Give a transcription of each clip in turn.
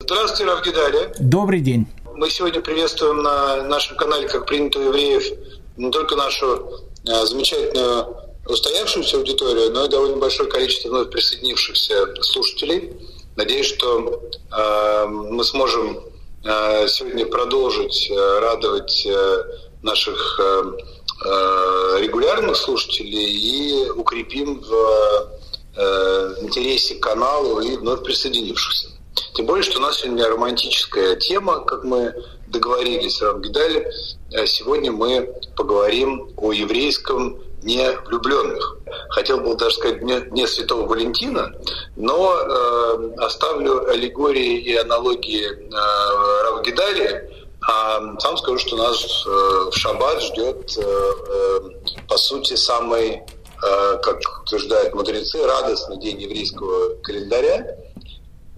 Здравствуйте, Равгидаля. Добрый день. Мы сегодня приветствуем на нашем канале, как принято у евреев, не только нашу а, замечательную устоявшуюся аудиторию, но и довольно большое количество вновь присоединившихся слушателей. Надеюсь, что э, мы сможем э, сегодня продолжить э, радовать э, наших э, регулярных слушателей и укрепим в э, интересе к каналу и вновь присоединившихся. Тем более, что у нас сегодня романтическая тема, как мы договорились с Рамгидали. Сегодня мы поговорим о еврейском дне влюбленных. Хотел бы даже сказать дне, дне Святого Валентина, но э, оставлю аллегории и аналогии э, Равгидали, а сам скажу, что нас э, в шаббат ждет, э, э, по сути, самый, э, как утверждают мудрецы, радостный день еврейского календаря.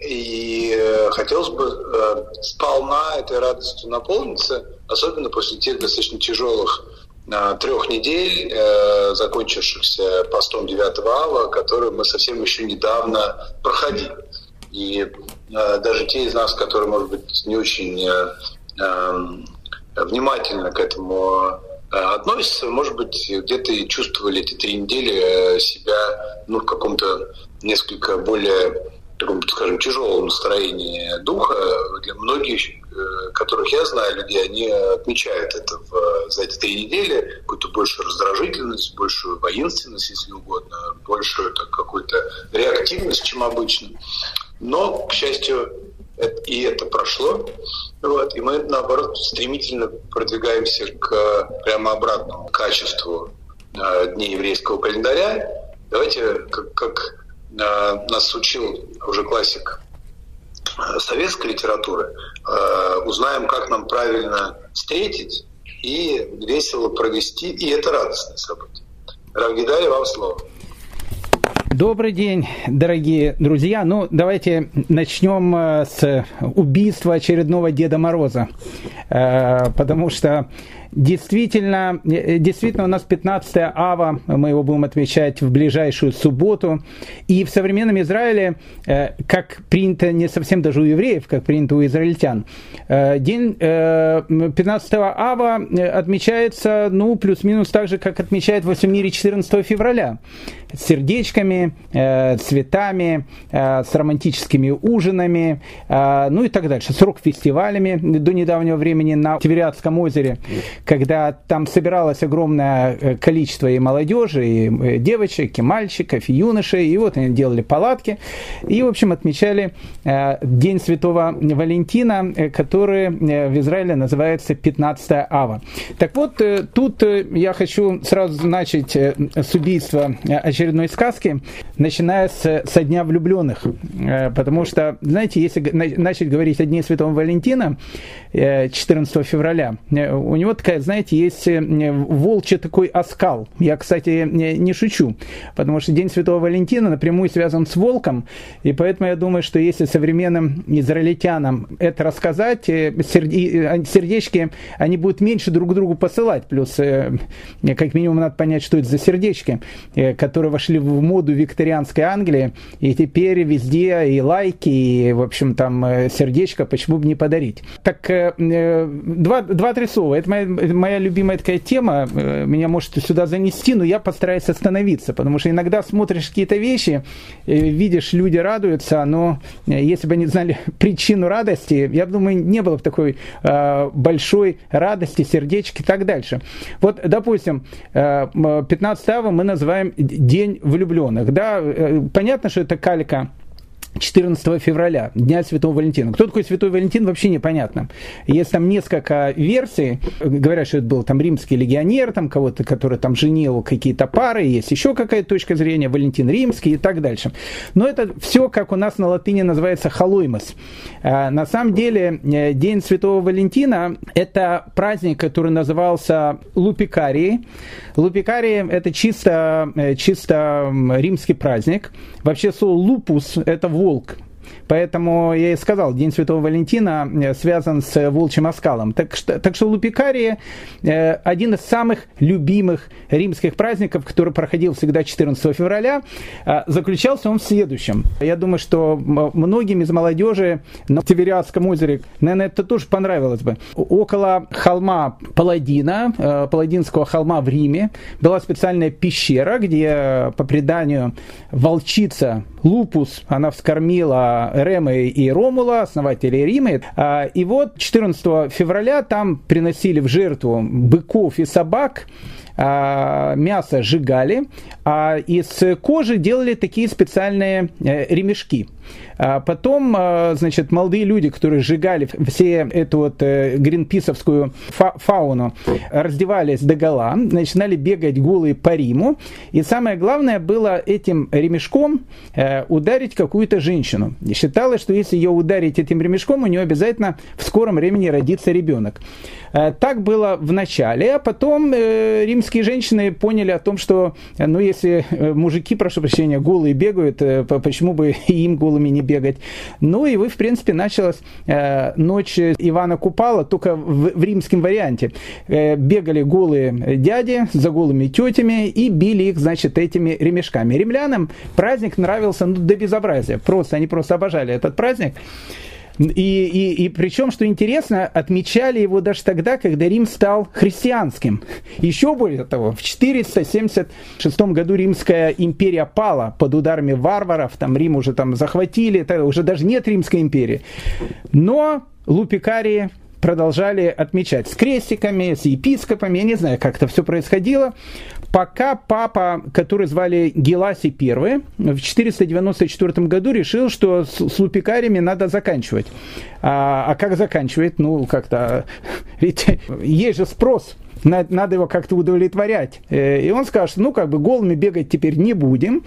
И э, хотелось бы э, сполна этой радостью наполниться, особенно после тех достаточно тяжелых э, трех недель, закончившихся постом 9 ава, которые мы совсем еще недавно проходили. И даже те из нас, которые, может быть, не очень внимательно к этому относятся, может быть, где-то и чувствовали эти три недели себя ну, в каком-то несколько более таком, скажем, тяжелом настроении духа. Для многих, э, которых я знаю, людей, они отмечают это в, за эти три недели, какую-то большую раздражительность, большую воинственность, если угодно, большую так, какую-то реактивность, чем обычно. Но, к счастью, и это прошло. Вот, и мы, наоборот, стремительно продвигаемся к прямо обратному качеству э, дней еврейского календаря. Давайте, как, как нас учил уже классик э, советской литературы, э, узнаем, как нам правильно встретить и весело провести, и это радостное событие. Равгидари, вам слово. Добрый день, дорогие друзья. Ну, давайте начнем э, с убийства очередного Деда Мороза. Э, потому что Действительно, э, действительно, у нас 15 ава, мы его будем отмечать в ближайшую субботу. И в современном Израиле, э, как принято не совсем даже у евреев, как принято у израильтян, э, день 15 ава отмечается, ну, плюс-минус так же, как отмечает во всем мире 14 февраля. С сердечками, цветами, с романтическими ужинами, ну и так дальше. С рок-фестивалями до недавнего времени на Тивериадском озере когда там собиралось огромное э, количество и молодежи, и э, девочек, и мальчиков, и юношей, и вот они делали палатки, и, в общем, отмечали э, День Святого Валентина, который в Израиле называется 15 ава. Так вот, тут я хочу сразу начать с убийства очередной сказки, начиная с, со Дня влюбленных, потому что, знаете, если начать говорить о Дне Святого Валентина, 14 февраля, у него такая такая, знаете, есть э, волчий такой оскал. Я, кстати, не шучу, потому что День Святого Валентина напрямую связан с волком, и поэтому я думаю, что если современным израильтянам это рассказать, э, э, сердечки, они будут меньше друг другу посылать, плюс как минимум надо понять, что это за сердечки, которые вошли в моду викторианской Англии, и теперь везде и лайки, и, в общем, там сердечко, почему бы не подарить. Так, два-три слова, это моя моя любимая такая тема, э, меня может сюда занести, но я постараюсь остановиться, потому что иногда смотришь какие-то вещи, э, видишь, люди радуются, но э, если бы они знали причину радости, я думаю, не было бы такой большой радости, сердечки и так дальше. Вот, допустим, 15 мы называем День влюбленных. Да, понятно, что это калька 14 февраля, Дня Святого Валентина. Кто такой Святой Валентин, вообще непонятно. Есть там несколько версий. Говорят, что это был там римский легионер, там кого-то, который там женил какие-то пары, есть еще какая-то точка зрения, Валентин римский и так дальше. Но это все, как у нас на латыни называется халуймос. А, на самом деле, э, День Святого Валентина – это праздник, который назывался Лупикарии. Лупикарии – это чисто, э, чисто римский праздник. Вообще слово лупус – это волк. Поэтому я и сказал, День Святого Валентина э, связан с волчьим оскалом. Так что, так что Лупикария э, один из самых любимых римских праздников, который проходил всегда 14 февраля, э, заключался он в следующем. Я думаю, что многим из молодежи на Тивериадском озере, наверное, это тоже понравилось бы. Около холма Паладина, э, Паладинского холма в Риме, была специальная пещера, где, по преданию, волчица Лупус, она вскормила Рема и Ромула, основателей Рима. И вот 14 февраля там приносили в жертву быков и собак, а, мясо сжигали, а из кожи делали такие специальные э, ремешки. А потом, а, значит, молодые люди, которые сжигали все эту вот э, гринписовскую фауну, раздевались до гола, начинали бегать голые по Риму. И самое главное было этим ремешком э, ударить какую-то женщину. И считалось, что если ее ударить этим ремешком, у нее обязательно в скором времени родится ребенок. Э, так было в начале, а потом римские женщины поняли о том, что, ну, если мужики, прошу прощения, голые бегают, почему бы им голыми не бегать? Ну, и вы, в принципе, началась ночь Ивана Купала, только в, в римском варианте. Бегали голые дяди за голыми тетями и били их, значит, этими ремешками. Римлянам праздник нравился ну, до безобразия. Просто, они просто обожали этот праздник. И, и, и причем, что интересно, отмечали его даже тогда, когда Рим стал христианским. Еще более того, в 476 году Римская империя пала под ударами варваров, там Рим уже там захватили, уже даже нет Римской империи. Но Лупикарии продолжали отмечать с крестиками, с епископами, я не знаю, как это все происходило, пока папа, который звали Геласи I, в 494 году решил, что с, с лупикариями надо заканчивать. А, а как заканчивать? Ну, как-то... Ведь есть же спрос надо его как-то удовлетворять. Э, и он скажет, ну, как бы голыми бегать теперь не будем,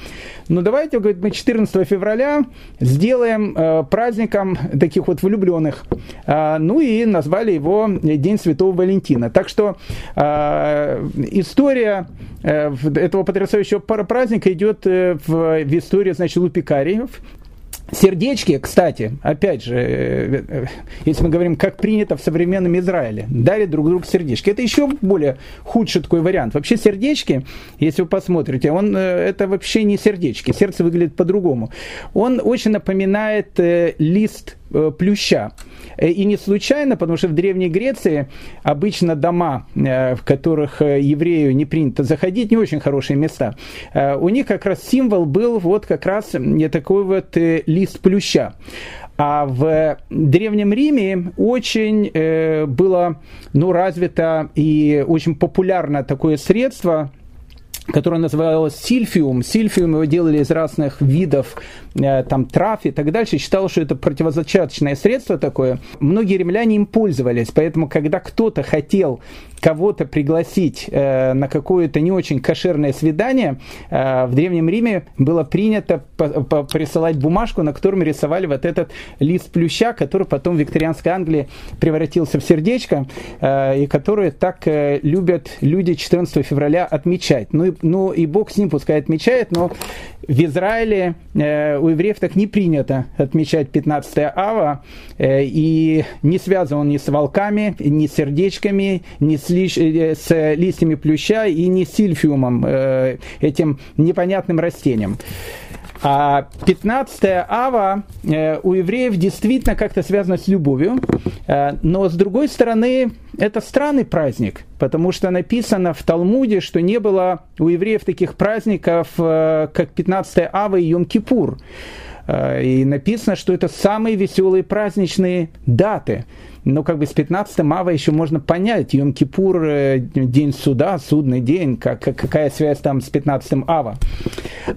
но давайте, говорит, мы 14 февраля сделаем э, праздником таких вот влюбленных. А, ну и назвали его День Святого Валентина. Так что э, история этого потрясающего праздника идет в истории, значит, Лупикариев, Сердечки, кстати, опять же, э, э, если мы говорим, как принято в современном Израиле, дарят друг другу сердечки. Это еще более худший такой вариант. Вообще сердечки, если вы посмотрите, он, э, это вообще не сердечки. Сердце выглядит по-другому. Он очень напоминает лист плюща. Э, и не случайно, потому что в Древней Греции обычно дома, э, в которых еврею не принято заходить, не очень хорошие места. У них как раз символ был вот как раз такой вот лист плюща. А в Древнем Риме очень было ну, развито и очень популярно такое средство, которое называлось сильфиум. Сильфиум его делали из разных видов Э, там, трав и так дальше, считал, что это противозачаточное средство такое. Многие римляне им пользовались, поэтому, когда кто-то хотел кого-то пригласить э, на какое-то не очень кошерное свидание, э, в Древнем Риме было принято присылать бумажку, на котором рисовали вот этот лист плюща, который потом в викторианской Англии превратился в сердечко, э, и который так э, любят люди 14 февраля отмечать. Ну и, ну и Бог с ним пускай отмечает, но в Израиле э, у евреев так не принято отмечать 15 ава, э, и не связан он ни с волками, ни с сердечками, ни с, лиш, э, с листьями плюща и ни с сильфиумом, э, этим непонятным растением. А 15 ава э, у евреев действительно как-то связано с любовью, э, но с другой стороны, это странный праздник, потому что написано в Талмуде, что не было у евреев таких праздников, э, как 15 ава и Йом-Кипур. И написано, что это самые веселые праздничные даты. Но как бы с 15 ава еще можно понять, Йом-Кипур, день суда, судный день, как, какая связь там с 15 ава.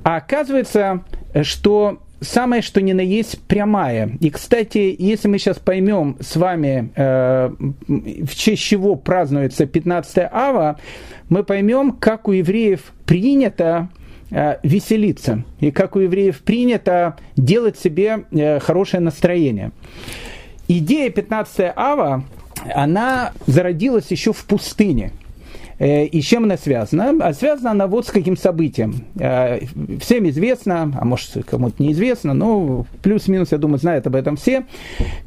А оказывается, что самое что ни на есть прямая. И, кстати, если мы сейчас поймем с вами, э, в честь чего празднуется 15 ава, мы поймем, как у евреев принято э, веселиться, и как у евреев принято делать себе э, хорошее настроение. Идея 15 ава, она зародилась еще в пустыне – И с чем она связана? А связана она вот с каким событием. Всем известно, а может кому-то неизвестно, но плюс-минус, я думаю, знают об этом все.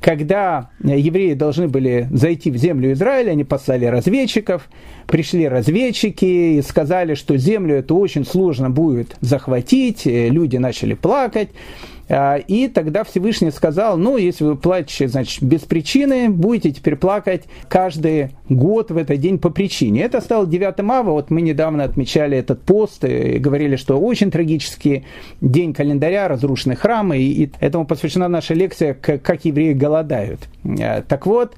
Когда евреи должны были зайти в землю Израиля, они послали разведчиков, пришли разведчики и сказали, что землю это очень сложно будет захватить, люди начали плакать. А, и тогда Всевышний сказал, ну, если вы плачете, значит, без причины, будете теперь плакать каждый год в этот день по причине. Это стало 9 ава, вот мы недавно отмечали этот пост и говорили, что очень трагический день календаря, разрушенные храмы, и этому посвящена наша лекция «Как евреи голодают». А, так вот,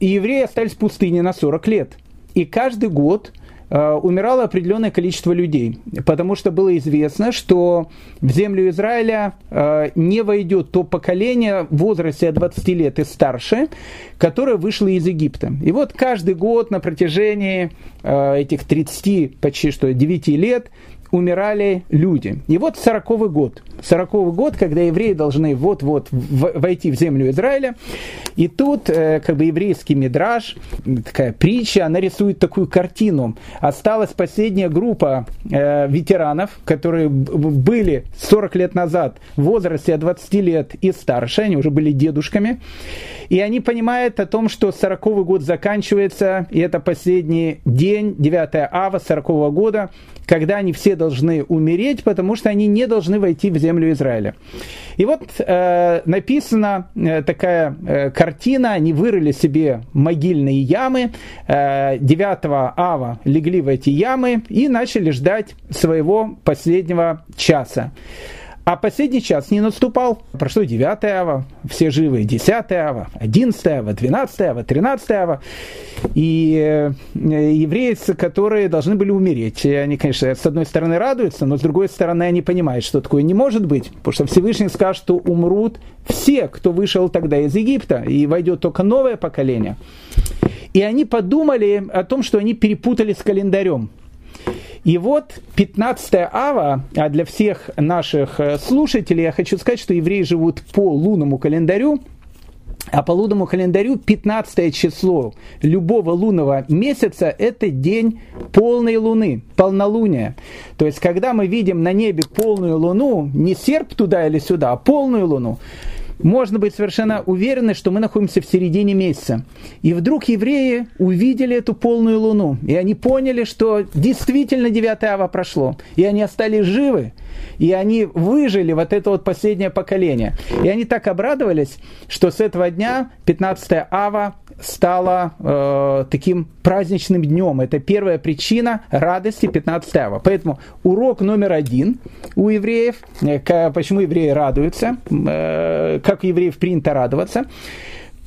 евреи остались в пустыне на 40 лет. И каждый год умирало определенное количество людей, потому что было известно, что в землю Израиля э, не войдет то поколение в возрасте от 20 лет и старше, которое вышло из Египта. И вот каждый год на протяжении э, этих 30, почти что 9 лет, умирали люди. И вот 40 год. 40 год, когда евреи должны вот-вот войти в землю Израиля. И тут э, как бы еврейский мидраж, такая притча, она рисует такую картину. Осталась последняя группа э, ветеранов, которые были 40 лет назад в возрасте от 20 лет и старше, они уже были дедушками. И они понимают о том, что 40 год заканчивается, и это последний день, 9 ава 40 года, когда они все должны умереть, потому что они не должны войти в землю Израиля. И вот э, написана э, такая э, картина, они вырыли себе могильные ямы, э, 9 ава легли в эти ямы и начали ждать своего последнего часа. А последний час не наступал. Прошло 9 ава, все живы, 10 ава, 11 ава, 12 ава, 13 ава. И э, евреи, которые должны были умереть, они, конечно, с одной стороны радуются, но с другой стороны они понимают, что такое не может быть, потому что Всевышний скажет, что умрут все, кто вышел тогда из Египта, и войдет только новое поколение. И они подумали о том, что они перепутали с календарем. И вот 15 ава, а для всех наших э, слушателей я хочу сказать, что евреи живут по лунному календарю, а по лунному календарю 15 число любого лунного месяца – это день полной луны, полнолуния. То есть, когда мы видим на небе полную луну, не серп туда или сюда, а полную луну, можно быть совершенно уверены, что мы находимся в середине месяца. И вдруг евреи увидели эту полную луну, и они поняли, что действительно 9 ава прошло, и они остались живы, и они выжили вот это вот последнее поколение. И они так обрадовались, что с этого дня 15 ава стала э, таким праздничным днем. Это первая причина радости 15 ава. Поэтому урок номер один у евреев, э, почему евреи радуются, э, как у евреев принято радоваться.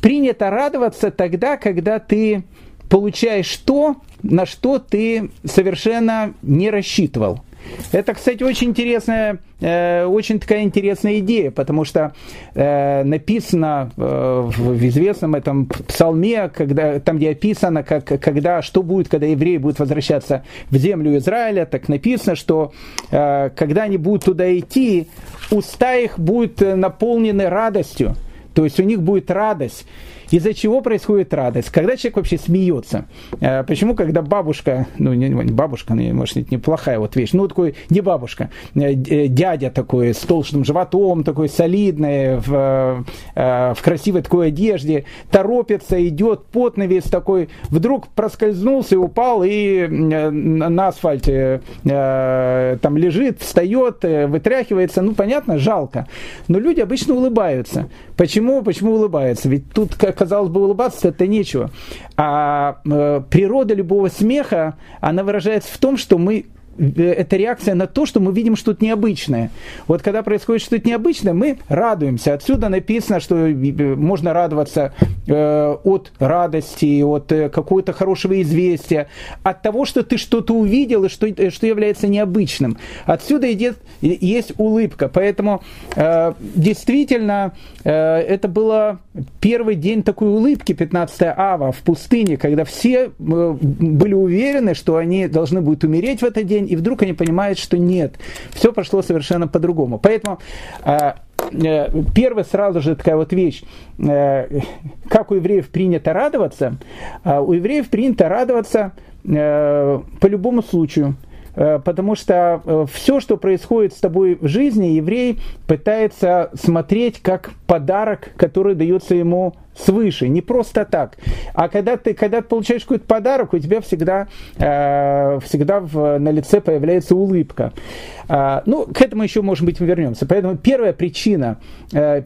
Принято радоваться тогда, когда ты получаешь то, на что ты совершенно не рассчитывал. Это, кстати, очень интересная, э, очень такая интересная идея, потому что э, написано э, в известном этом псалме, когда, там, где описано, как, когда, что будет, когда евреи будут возвращаться в землю Израиля, так написано, что когда они будут туда идти, уста их будут наполнены радостью, то есть у них будет радость. Из-за чего происходит радость? Когда человек вообще смеется? Э, почему, когда бабушка, ну не бабушка, ну, может быть неплохая вот вещь, ну такой не бабушка, э, э, дядя такой с толстым животом, такой солидный, в, в красивой такой одежде, торопится, идет, потный весь такой, вдруг проскользнулся и упал, и на асфальте там лежит, встает, вытряхивается, ну понятно, жалко. Но люди обычно улыбаются. Почему? Почему улыбаются? Ведь тут как казалось бы, улыбаться это нечего. А э, природа любого смеха, она выражается в том, что мы это реакция на то, что мы видим что-то необычное. Вот когда происходит что-то необычное, мы радуемся. Отсюда написано, что э, можно радоваться э, от радости, от э, какого-то хорошего известия, от того, что ты что-то увидел и что, э, что является необычным. Отсюда идет, есть улыбка. Поэтому э, действительно э, это было первый день такой улыбки, 15 ава в пустыне, когда все э, были уверены, что они должны будут умереть в этот день, день, и вдруг они понимают, что нет, все прошло совершенно по-другому. Поэтому а, э, первая сразу же такая вот вещь, э, как у евреев принято радоваться, а у евреев принято радоваться по любому случаю – Э, потому что э, все, что происходит с тобой в жизни, еврей пытается смотреть как подарок, который дается ему свыше, не просто так. А когда ты, когда ты получаешь какой-то подарок, у тебя всегда, э, всегда в, на лице появляется улыбка. Э, ну, к этому еще, может быть, мы вернемся. Поэтому первая причина э, Э,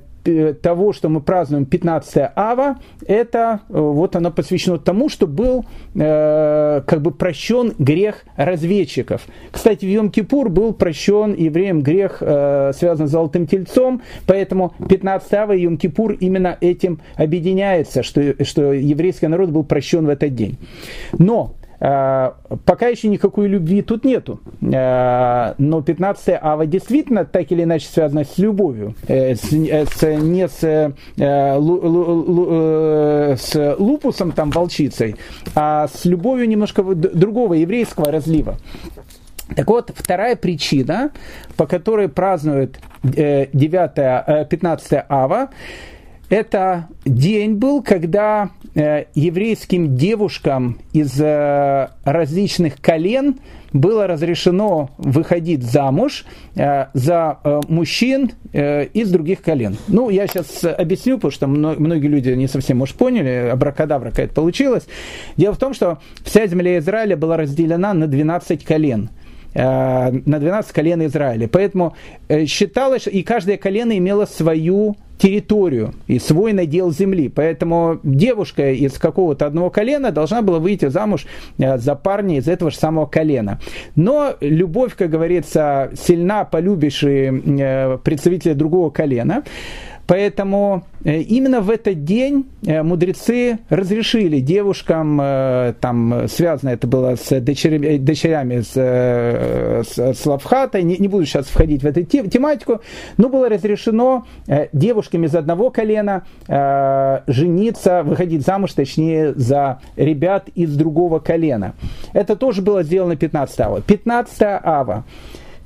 того, что мы празднуем 15 ава, это э, вот оно посвящено тому, что был э, как бы прощен грех разведчиков. Кстати, в Йом-Кипур был прощен евреям грех, э, связанный с золотым тельцом, поэтому 15 ава и Йом-Кипур именно этим объединяется, что, что еврейский народ был прощен в этот день. Но пока еще никакой любви тут нету. Э, но 15 ава действительно так или иначе связано с любовью. Э, с, с, не с, с лупусом, там, волчицей, а с любовью немножко другого еврейского разлива. Так вот, вторая причина, по которой празднуют 9, 15 ава, это день был, когда э, еврейским девушкам из э, различных колен было разрешено выходить замуж э, за мужчин из других колен. Ну, я сейчас объясню, потому что многие люди не совсем, может, поняли, абракадабра какая-то получилась. Дело в том, что вся земля Израиля была разделена на 12 колен на 12 колен Израиля. Поэтому э, считалось, и каждое колено имело свою территорию и свой надел земли. Поэтому девушка из какого-то одного колена должна была выйти замуж э, за парня из этого же самого колена. Но любовь, как говорится, сильна, полюбишь и э, представителя другого колена. Поэтому э, именно в этот день э, мудрецы разрешили девушкам, э, там связано это было с дочерями, дочерями с, с, с Лавхатой, не, не буду сейчас входить в эту тематику, но было разрешено девушкам из одного колена жениться, выходить замуж, точнее, за ребят из другого колена. Это тоже было сделано 15 ава. 15 ава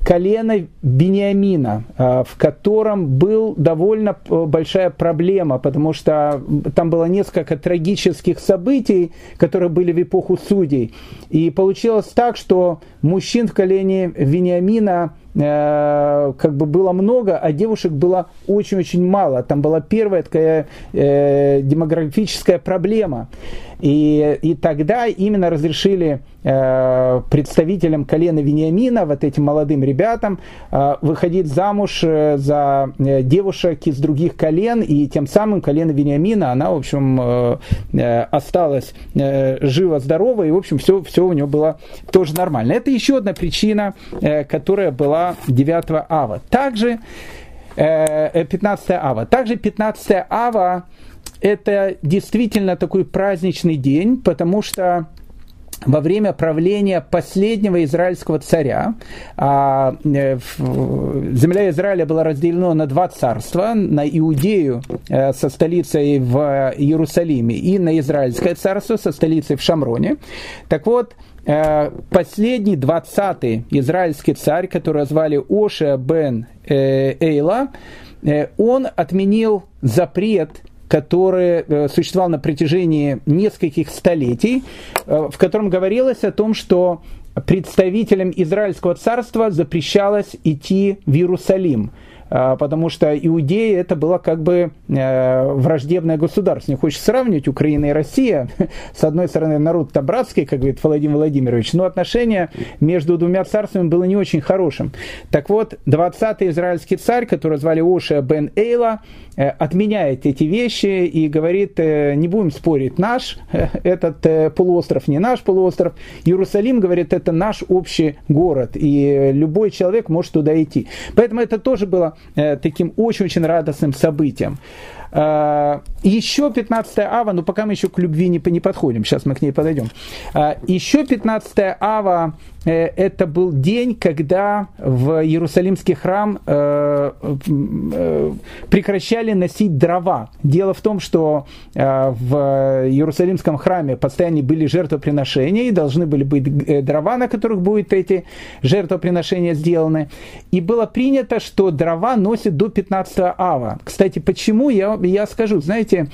колено Бениамина, а, в котором был довольно э, большая проблема, потому что там было несколько трагических событий, которые были в эпоху судей. И получилось так, что мужчин в колене Вениамина Э, как бы было много, а девушек было очень-очень мало. Там была первая такая э, демографическая проблема. И, и тогда именно разрешили э, представителям колена Вениамина, вот этим молодым ребятам, э, выходить замуж э, за э, девушек из других колен, и тем самым колено Вениамина, она, в общем, э, э, осталась э, жива-здорова, и, в общем, все, все у нее было тоже нормально. Это еще одна причина, э, которая была 9 ава. Также 15 э, ава. Также 15 ава это действительно такой праздничный день, потому что во время правления последнего израильского царя а, э, земля Израиля была разделена на два царства, на Иудею э, со столицей в Иерусалиме и на Израильское царство со столицей в Шамроне. Так вот, Э, последний двадцатый израильский царь, которого звали Оша бен Эйла, он отменил запрет который существовал на протяжении нескольких столетий, в котором говорилось о том, что представителям Израильского царства запрещалось идти в Иерусалим – а, потому что Иудея это было как бы э, враждебное государство. Не хочешь сравнивать Украина и Россия. С одной стороны, народ-то братский, как говорит Владимир Владимирович, но отношение между двумя царствами было не очень хорошим. Так вот, 20-й израильский царь, который звали Оша бен Эйла, э, отменяет эти вещи и говорит, э, не будем спорить, наш этот полуостров, не наш полуостров. Иерусалим, говорит, это наш общий город, и любой человек может туда идти. Поэтому это тоже было Э, таким очень-очень радостным событием. Э, еще 15 ава, но пока мы еще к любви не, не подходим, сейчас мы к ней подойдем. Еще 15 ава Э, это был день, когда в Иерусалимский храм э, э, прекращали носить дрова. Дело в том, что в Иерусалимском храме постоянно были жертвоприношения, и должны были быть дрова, на которых будут эти жертвоприношения сделаны. И было принято, что дрова носят до 15 ава. Кстати, почему, я я скажу, знаете,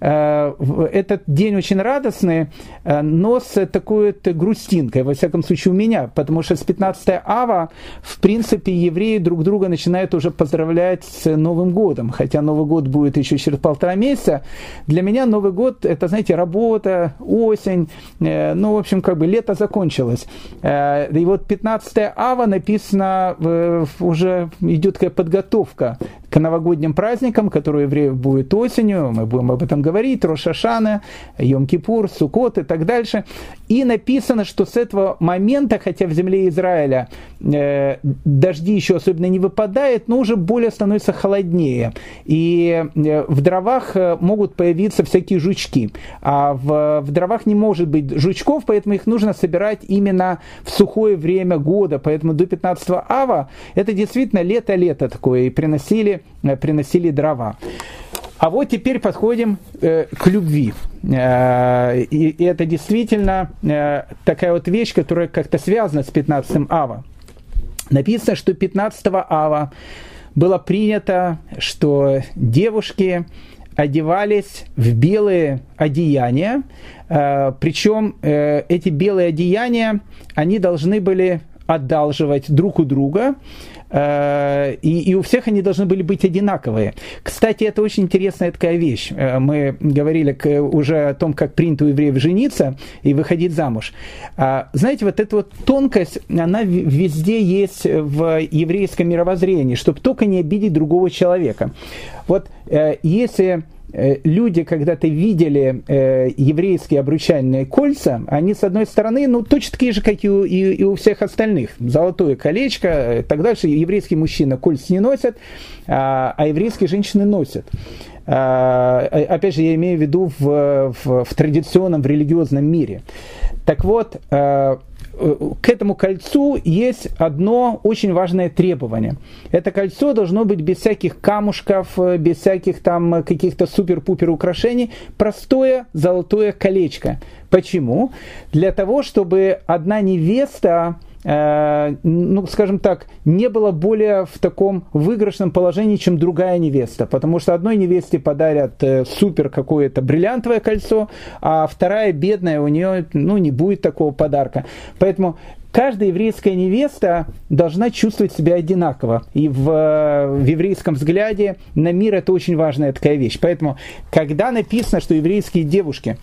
этот день очень радостный, но с такой грустинкой, во всяком случае у меня, потому что с 15 ава, в принципе, евреи друг друга начинают уже поздравлять с Новым годом, хотя Новый год будет еще через полтора месяца. Для меня Новый год, это, знаете, работа, осень, ну, в общем, как бы лето закончилось. И вот 15 ава написано, уже идет такая подготовка к новогодним праздникам, которые у евреев будет осенью, мы будем об этом говорить, Рошашана, Йом-Кипур, Сукот и так дальше. И написано, что с этого момента, хотя в земле Израиля э, дожди еще особенно не выпадает, но уже более становится холоднее. И э, в дровах э, могут появиться всякие жучки. А в, в дровах не может быть жучков, поэтому их нужно собирать именно в сухое время года. Поэтому до 15 ава это действительно лето-лето такое. И приносили Э, приносили дрова. А вот теперь подходим э, к любви. Э, и, это действительно э, такая вот вещь, которая как-то связана с 15 ава. Написано, что 15 ава было принято, что девушки одевались в белые одеяния, причем эти белые одеяния, они должны были одалживать друг у друга, Э, и, и у всех они должны были быть одинаковые. Кстати, это очень интересная такая вещь. Э, мы говорили уже о том, как принято у евреев жениться и выходить замуж. А, знаете, вот эта вот тонкость, она везде есть в еврейском мировоззрении, чтобы только не обидеть другого человека. Вот э, если люди когда-то видели э, еврейские обручальные кольца, они, с одной стороны, ну, точно такие же, как и у, и, и у всех остальных. Золотое колечко и так дальше. Еврейский мужчина кольца не носят, а, а еврейские женщины носят. А, опять же, я имею в виду в, в, в традиционном, в религиозном мире. Так вот, а, к этому кольцу есть одно очень важное требование. Это кольцо должно быть без всяких камушков, без всяких там каких-то супер-пупер украшений, простое золотое колечко. Почему? Для того, чтобы одна невеста Э, ну, скажем так, не было более в таком выигрышном положении, чем другая невеста. Потому что одной невесте подарят э, супер какое-то бриллиантовое кольцо, а вторая бедная, у нее ну, не будет такого подарка. Поэтому каждая еврейская невеста должна чувствовать себя одинаково. И в, в еврейском взгляде на мир это очень важная такая вещь. Поэтому, когда написано, что еврейские девушки,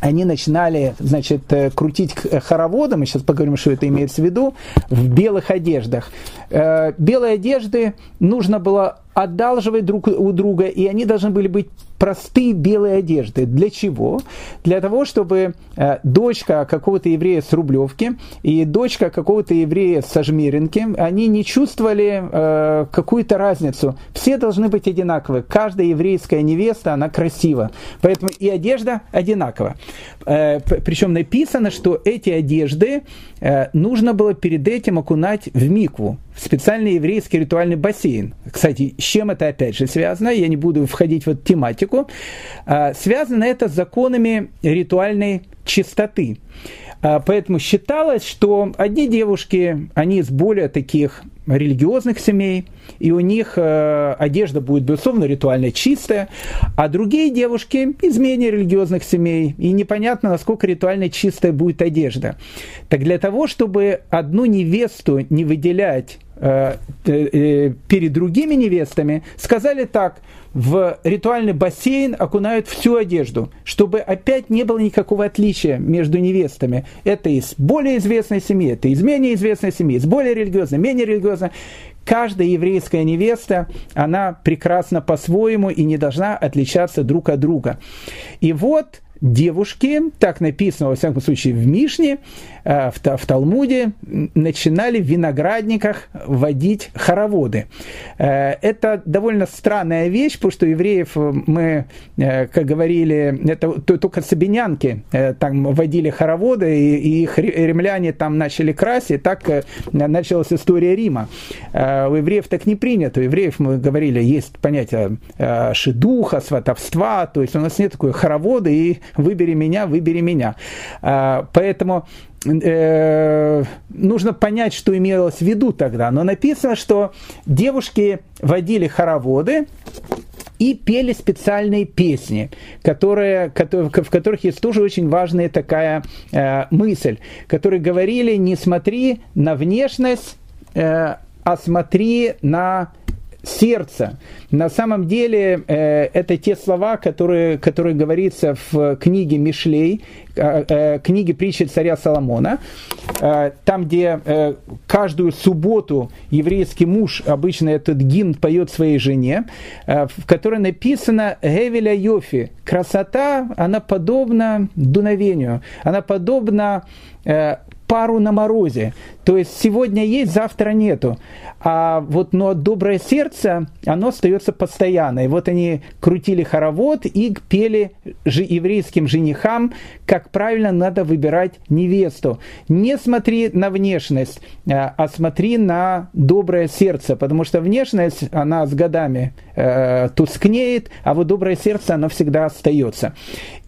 они начинали, значит, э, крутить хороводы, мы сейчас поговорим, что это имеется в виду, в белых одеждах. Э, белые одежды нужно было одалживать друг у друга, и они должны были быть простые белые одежды. Для чего? Для того, чтобы э, дочка какого-то еврея с Рублевки и дочка какого-то еврея с Ажмеринки, они не чувствовали э, какую-то разницу. Все должны быть одинаковы. Каждая еврейская невеста, она красива. Поэтому и одежда одинакова. Э, причем написано, что эти одежды нужно было перед этим окунать в микву специальный еврейский ритуальный бассейн. Кстати, с чем это опять же связано? Я не буду входить в эту тематику. А, связано это с законами ритуальной чистоты. А, поэтому считалось, что одни девушки, они из более таких религиозных семей, и у них э, одежда будет, безусловно, ритуально чистая, а другие девушки из менее религиозных семей, и непонятно, насколько ритуально чистая будет одежда. Так для того, чтобы одну невесту не выделять перед другими невестами, сказали так, в ритуальный бассейн окунают всю одежду, чтобы опять не было никакого отличия между невестами. Это из более известной семьи, это из менее известной семьи, из более религиозной, менее религиозной. Каждая еврейская невеста, она прекрасна по-своему и не должна отличаться друг от друга. И вот девушки, так написано, во всяком случае, в Мишне, э, в, в Талмуде, начинали в виноградниках водить хороводы. Э, это довольно странная вещь, потому что евреев мы, э, как говорили, это только сабинянки там водили хороводы, и, и римляне там начали красить, так началась история Рима. У евреев так не принято. У евреев, мы говорили, есть понятие шедуха, сватовства, то есть у нас нет такой хороводы, и выбери меня, выбери меня. Поэтому э, нужно понять, что имелось в виду тогда. Но написано, что девушки водили хороводы, и пели специальные песни, которые, которые, в которых есть тоже очень важная такая э, мысль, которые говорили, не смотри на внешность, э, а смотри на сердца. На самом деле э, это те слова, которые, которые говорится в книге Мишлей, э, э, книге притчи царя Соломона, э, там, где э, каждую субботу еврейский муж обычно этот гимн поет своей жене, э, в которой написано «Гевеля Йофи» – красота, она подобна дуновению, она подобна э, пару на морозе. То есть сегодня есть, завтра нету. А вот но доброе сердце, оно остается постоянно. И вот они крутили хоровод и пели же еврейским женихам, как правильно надо выбирать невесту. Не смотри на внешность, а, а смотри на доброе сердце, потому что внешность, она с годами э, тускнеет, а вот доброе сердце, оно всегда остается.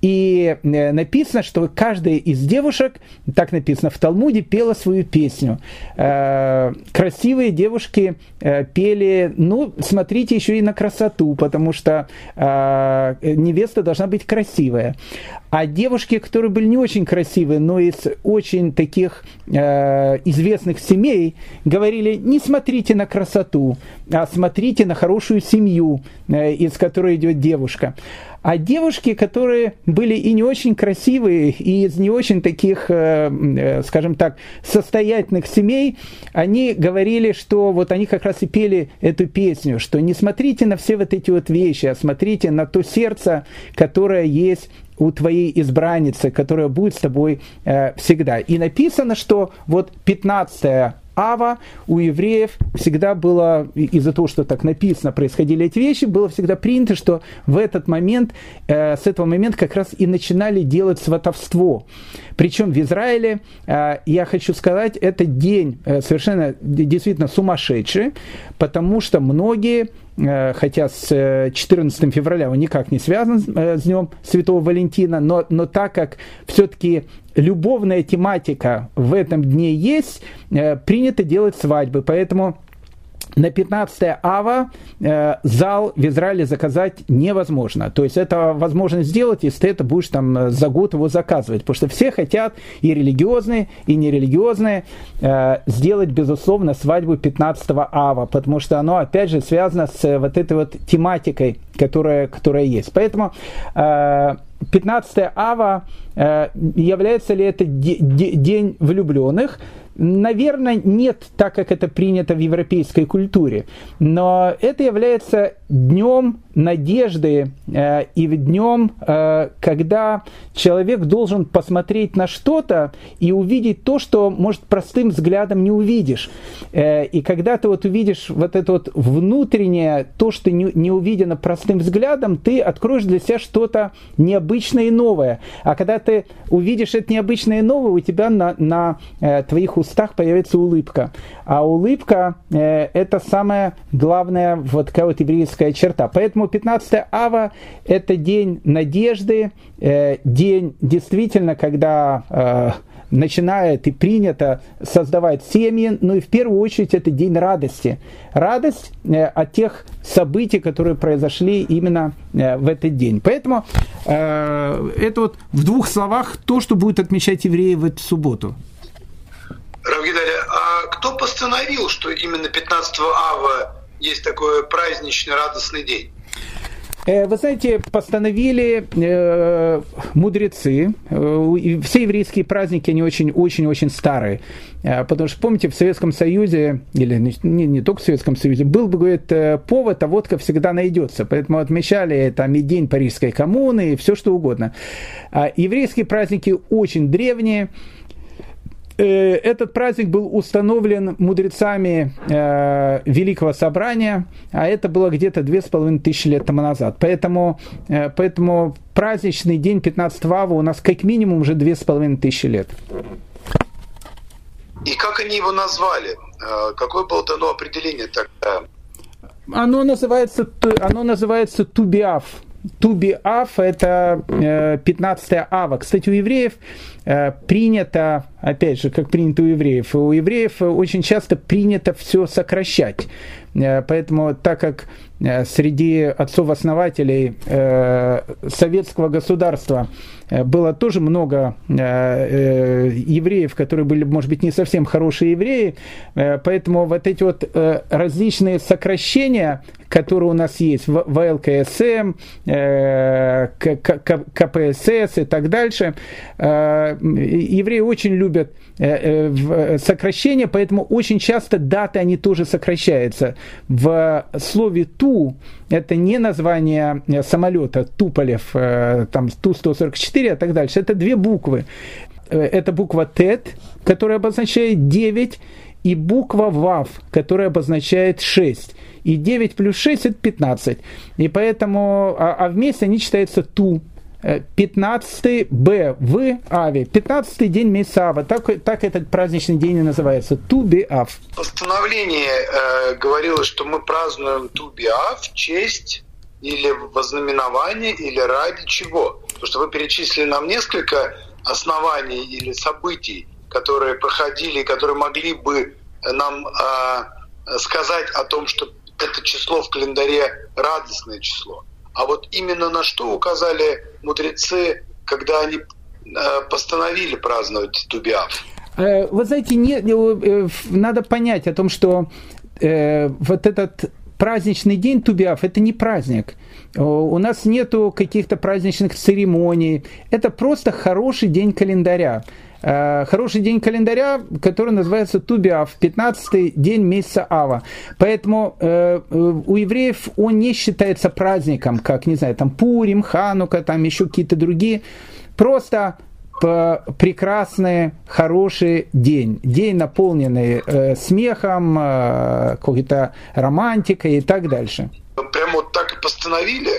И э, написано, что каждая из девушек, так написано в Талмуде, пела свою песню. Э, красивые девушки э, пели, ну, смотрите еще и на красоту, потому что невеста должна быть красивая. А девушки, которые были не очень красивые, но из очень таких известных семей, говорили, не смотрите на красоту, а смотрите на хорошую семью, из которой идет девушка. А девушки, которые были и не очень красивые, и из не очень таких, э, э, скажем так, состоятельных семей, они говорили, что вот они как раз и пели эту песню, что не смотрите на все вот эти вот вещи, а смотрите на то сердце, которое есть у твоей избранницы, которая будет с тобой э, всегда. И написано, что вот 15 Ава у евреев всегда было, из-за того, что так написано, происходили эти вещи, было всегда принято, что в этот момент, э, с этого момента как раз и начинали делать сватовство. Причем в Израиле, э, я хочу сказать, это день э, совершенно действительно сумасшедший, потому что многие хотя с 14 э, февраля он никак не связан э, с Днем Святого Валентина, но, но так как все-таки любовная тематика в этом дне есть, принято делать свадьбы, поэтому на 15 ава э, зал в Израиле заказать невозможно. То есть это возможно сделать, если ты это будешь там э, за год его заказывать. Потому что все хотят и религиозные, и нерелигиозные э, сделать, безусловно, свадьбу 15 ава. Потому что оно, опять же, связано с э, вот этой вот тематикой, которая, которая есть. Поэтому э, 15 ава является ли это день влюбленных? Наверное, нет, так как это принято в европейской культуре. Но это является днем надежды э, и днем, э, когда человек должен посмотреть на что-то и увидеть то, что, может, простым взглядом не увидишь. Э, и когда ты вот увидишь вот это вот внутреннее, то, что не, не увидено простым взглядом, ты откроешь для себя что-то необычное и новое. А когда ты увидишь это необычное новое, у тебя на, на э, твоих устах появится улыбка. А улыбка э, это самая главная вот такая вот еврейская черта. Поэтому 15 ава это день надежды, э, день действительно, когда э, начинает и принято создавать семьи, но и в первую очередь это день радости. Радость э, от тех событий, которые произошли именно э, в этот день. Поэтому э, это вот в двух словах то, что будет отмечать евреи в эту субботу. Равгидаля, а кто постановил, что именно 15 ава есть такой праздничный радостный день? Э, вы знаете, постановили э, мудрецы, э, все еврейские праздники, они очень-очень-очень старые. Потому что, помните, в Советском Союзе, или не, не только в Советском Союзе, был бы, говорит, повод, а водка всегда найдется. Поэтому отмечали там и День Парижской коммуны, и все что угодно. А еврейские праздники очень древние, этот праздник был установлен мудрецами э, Великого Собрания, а это было где-то две с половиной тысячи лет тому назад. Поэтому, э, поэтому праздничный день 15 ава у нас как минимум уже две с половиной тысячи лет. И как они его назвали? Э, какое было дано определение тогда? Оно называется, оно называется Тубиаф. Тубиаф – это 15 ава. Кстати, у евреев принято опять же, как принято у евреев. У евреев очень часто принято все сокращать. Э, поэтому, так как э, среди отцов-основателей э, советского государства было тоже много евреев, которые были, может быть, не совсем хорошие евреи, поэтому вот эти вот различные сокращения, которые у нас есть в ВЛКСМ, КПСС и так дальше, евреи очень любят сокращения, поэтому очень часто даты они тоже сокращаются. В слове «ту» это не название э, самолета Туполев, э, там Ту-144 и так дальше. Это две буквы. Э, это буква ТЭТ, которая обозначает 9, и буква ВАВ, которая обозначает 6. И 9 плюс 6 это 15. И поэтому, а, а вместе они читаются ТУ. 15 Б в Аве, 15 день месяца Ава, так, так этот праздничный день и называется, Туби Ав. Постановление э, говорило, что мы празднуем Туби Ав в честь или вознаменование, или ради чего. Потому что вы перечислили нам несколько оснований или событий, которые проходили, которые могли бы нам э, сказать о том, что это число в календаре радостное число. А вот именно на что указали мудрецы, когда они э, постановили праздновать Тубиав? Э, вы знаете, не, э, надо понять о том, что э, вот этот праздничный день Тубиав – это не праздник. У нас нету каких-то праздничных церемоний. Это просто хороший день календаря. Э, хороший день календаря, который называется Тубиав, 15 день месяца Ава. Поэтому э, у евреев он не считается праздником, как, не знаю, там Пурим, Ханука, там еще какие-то другие. Просто прекрасный, хороший день. День, наполненный э, смехом, э, какой-то романтикой и так дальше. Прямо вот так и постановили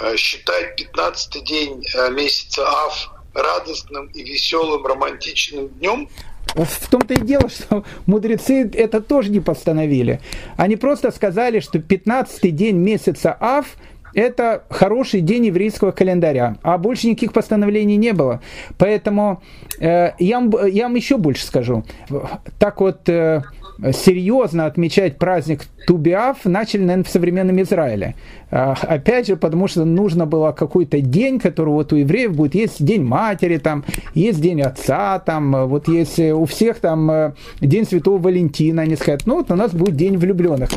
э, считать 15 день э, месяца Ав радостным и веселым романтичным днем? В том-то и дело, что мудрецы это тоже не постановили. Они просто сказали, что 15-й день месяца Ав это хороший день еврейского календаря, а больше никаких постановлений не было. Поэтому э, я, я вам еще больше скажу. Так вот, э, серьезно отмечать праздник Тубиав начали, наверное, в современном Израиле. А, опять же, потому что нужно было какой-то день, который вот у евреев будет. Есть День Матери, там, есть День Отца, там, вот есть у всех там э, День Святого Валентина. Они скажут, ну вот у нас будет День влюбленных.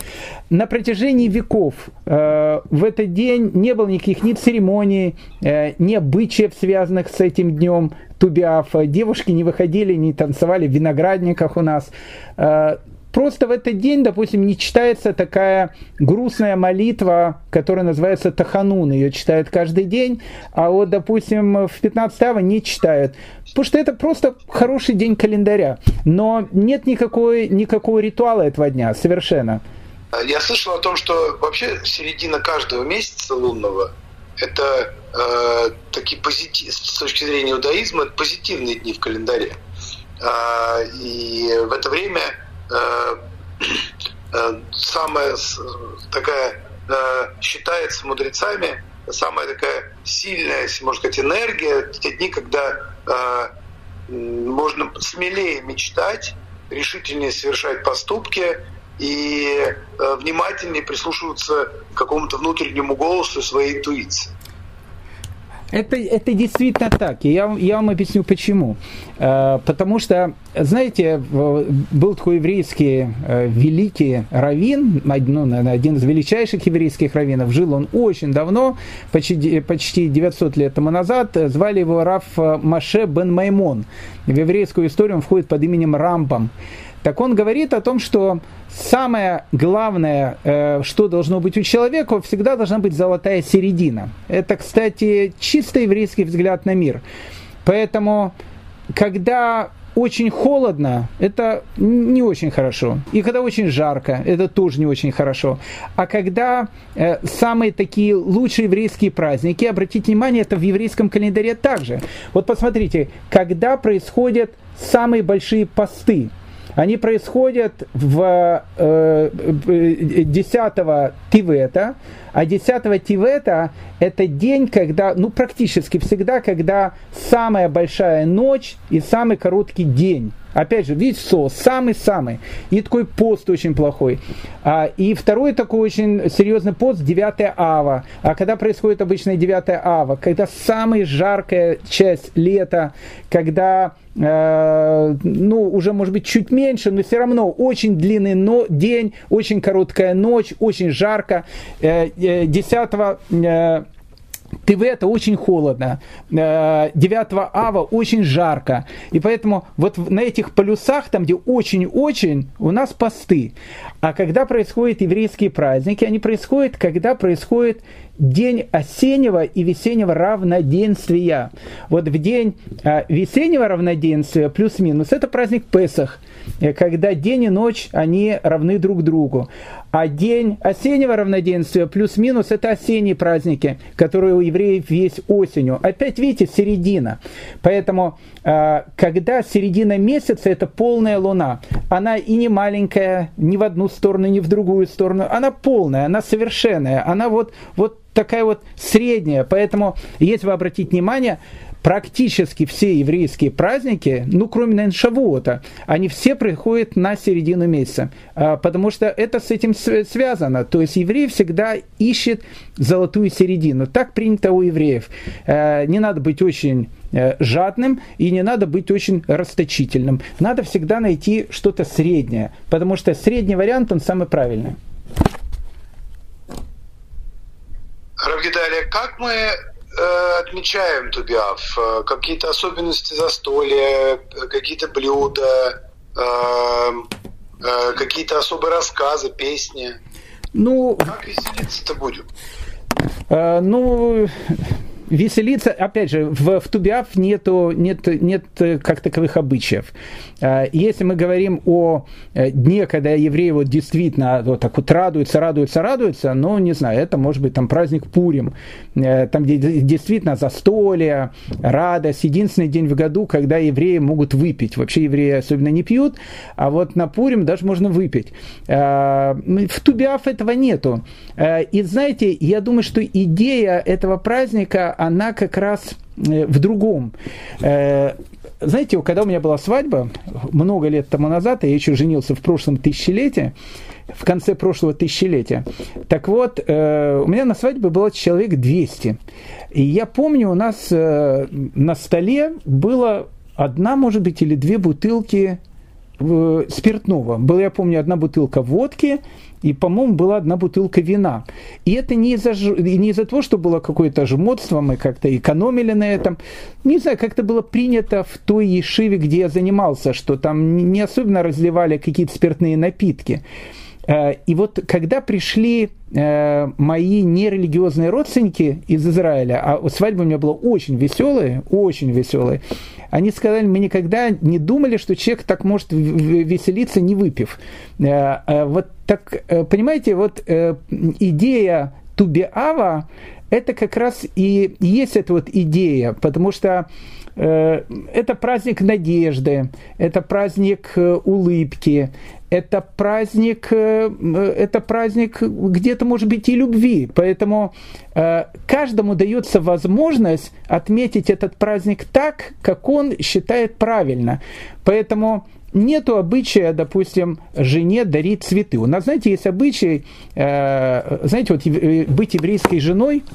На протяжении веков э, в этот день не было никаких ни церемоний, э, ни обычаев, связанных с этим днем. Тубиаф. Девушки не выходили, не танцевали в виноградниках у нас. Э, просто в этот день, допустим, не читается такая грустная молитва, которая называется Таханун. Ее читают каждый день, а вот, допустим, в 15 ава не читают. Потому что это просто хороший день календаря. Но нет никакой, никакого ритуала этого дня, совершенно. Я слышал о том, что вообще середина каждого месяца лунного это э, такие позитив, с точки зрения иудаизма, позитивные дни в календаре. Э, и в это время э, самая такая считается мудрецами самая такая сильная, если можно сказать, энергия, те дни, когда можно смелее мечтать, решительнее совершать поступки и внимательнее прислушиваться к какому-то внутреннему голосу своей интуиции. Это, это действительно так. И я, я вам объясню почему. Э, потому что, знаете, был такой еврейский э, великий раввин, ну, один из величайших еврейских раввинов, жил он очень давно, почти, почти 900 лет тому назад, звали его Раф Маше бен Маймон. В еврейскую историю он входит под именем Рамбам. Так он говорит о том, что самое главное, э, что должно быть у человека, всегда должна быть золотая середина. Это, кстати, чисто еврейский взгляд на мир. Поэтому, когда очень холодно, это не очень хорошо. И когда очень жарко, это тоже не очень хорошо. А когда э, самые такие лучшие еврейские праздники, обратите внимание, это в еврейском календаре также. Вот посмотрите, когда происходят самые большие посты, они происходят в э, 10 Тивета, а 10 Тивета – это день, когда, ну, практически всегда, когда самая большая ночь и самый короткий день. Опять же, видите, со, самый-самый. И такой пост очень плохой. А, и второй такой очень серьезный пост 9 ава. А когда происходит обычно 9 ава? Когда самая жаркая часть лета, когда ну, уже может быть чуть меньше, но все равно очень длинный но, день, очень короткая ночь, очень жарко. Э, э, 10 э, ТВ это очень холодно, 9 э, ава очень жарко. И поэтому вот на этих полюсах, там где очень-очень, у нас посты. А когда происходят еврейские праздники, они происходят, когда происходит день осеннего и весеннего равноденствия. Вот в день э, весеннего равноденствия плюс-минус это праздник Песах, когда день и ночь они равны друг другу. А день осеннего равноденствия плюс-минус это осенние праздники, которые у евреев есть осенью. Опять видите, середина. Поэтому, э, когда середина месяца, это полная луна. Она и не маленькая, ни в одну сторону, ни в другую сторону. Она полная, она совершенная. Она вот, вот такая вот средняя. Поэтому, если вы обратите внимание, практически все еврейские праздники, ну, кроме, наверное, Шавуота, они все приходят на середину месяца, а, потому что это с этим связано. То есть еврей всегда ищет золотую середину. Так принято у евреев. А, не надо быть очень э, жадным и не надо быть очень расточительным. Надо всегда найти что-то среднее, потому что средний вариант, он самый правильный. Равгидалия, как мы Э, отмечаем Тубиав? Э, какие-то особенности застолья, какие-то блюда, э, какие-то особые рассказы, песни? Ну, как веселиться-то будем? Ну, веселиться, опять же, в, в Тубиав нету, нет, нет как таковых обычаев. А, если мы говорим о э, дне, когда евреи вот действительно вот так вот радуются, радуются, радуются, ну, не знаю, это может быть там праздник Пурим, э, там, где действительно застолье, радость, единственный день в году, когда евреи могут выпить. Вообще евреи особенно не пьют, а вот на Пурим даже можно выпить. А, в Тубиаф этого нету. А, и знаете, я думаю, что идея этого праздника, она как раз э, в другом. Знаете, когда у меня была свадьба, много лет тому назад, я еще женился в прошлом тысячелетии, в конце прошлого тысячелетия. Так вот, э, у меня на свадьбе было человек 200. И я помню, у нас э, на столе было одна, может быть, или две бутылки э, спиртного. Была, я помню, одна бутылка водки – и, по-моему, была одна бутылка вина. И это не из-за, не из-за того, что было какое-то жмотство, мы как-то экономили на этом. Не знаю, как-то было принято в той ешиве, где я занимался, что там не особенно разливали какие-то спиртные напитки. Э, и вот когда пришли э, мои нерелигиозные родственники из Израиля, а свадьба у меня была очень веселая, очень веселая, они сказали, мы никогда не думали, что человек так может веселиться, не выпив. Э, вот так, понимаете, вот идея Тубиава, это как раз и есть эта вот идея, потому что это праздник надежды, это праздник улыбки, это праздник, э, это праздник где-то, может быть, и любви. Поэтому э, каждому дается возможность отметить этот праздник так, как он считает правильно. Поэтому нету обычая, допустим, жене дарить цветы. У нас, знаете, есть обычай, э, знаете, вот быть еврейской женой –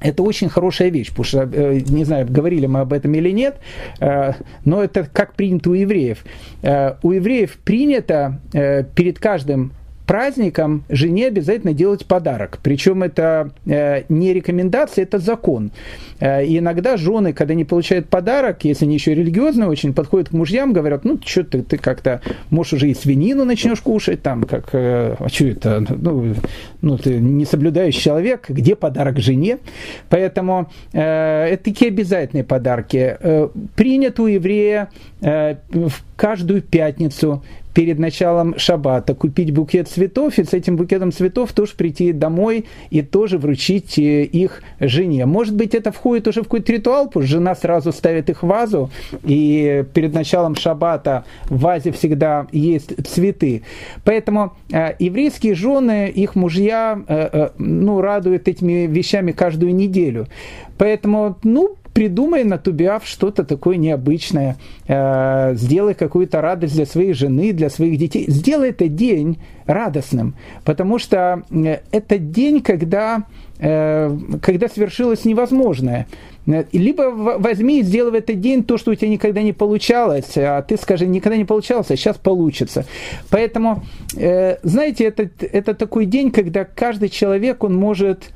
это очень хорошая вещь, потому что, э, не знаю, говорили мы об этом или нет, э, но это как принято у евреев. Э, у евреев принято перед каждым праздникам жене обязательно делать подарок. Причем это э, не рекомендация, это закон. Э, и иногда жены, когда не получают подарок, если они еще религиозные очень, подходят к мужьям, говорят, ну, что ты, ты как-то, можешь уже и свинину начнешь кушать, там, как, э, а что это, ну, ну, ты не соблюдающий человек, где подарок жене? Поэтому э, это такие обязательные подарки. Э, принято у еврея э, в каждую пятницу перед началом шаббата купить букет цветов и с этим букетом цветов тоже прийти домой и тоже вручить э, их жене. Может быть, это входит уже в какой-то ритуал, потому жена сразу ставит их в вазу, и перед началом шаббата в вазе всегда есть цветы. Поэтому э, еврейские жены, их мужья, э, э, ну, радуют этими вещами каждую неделю. Поэтому, ну, придумай на Тубиав что-то такое необычное, э, сделай какую-то радость для своей жены, для своих детей. Сделай этот день радостным, потому что э, это день, когда, э, когда свершилось невозможное. Либо возьми и сделай в этот день то, что у тебя никогда не получалось, а ты скажи, никогда не получалось, а сейчас получится. Поэтому, знаете, это, это такой день, когда каждый человек, он может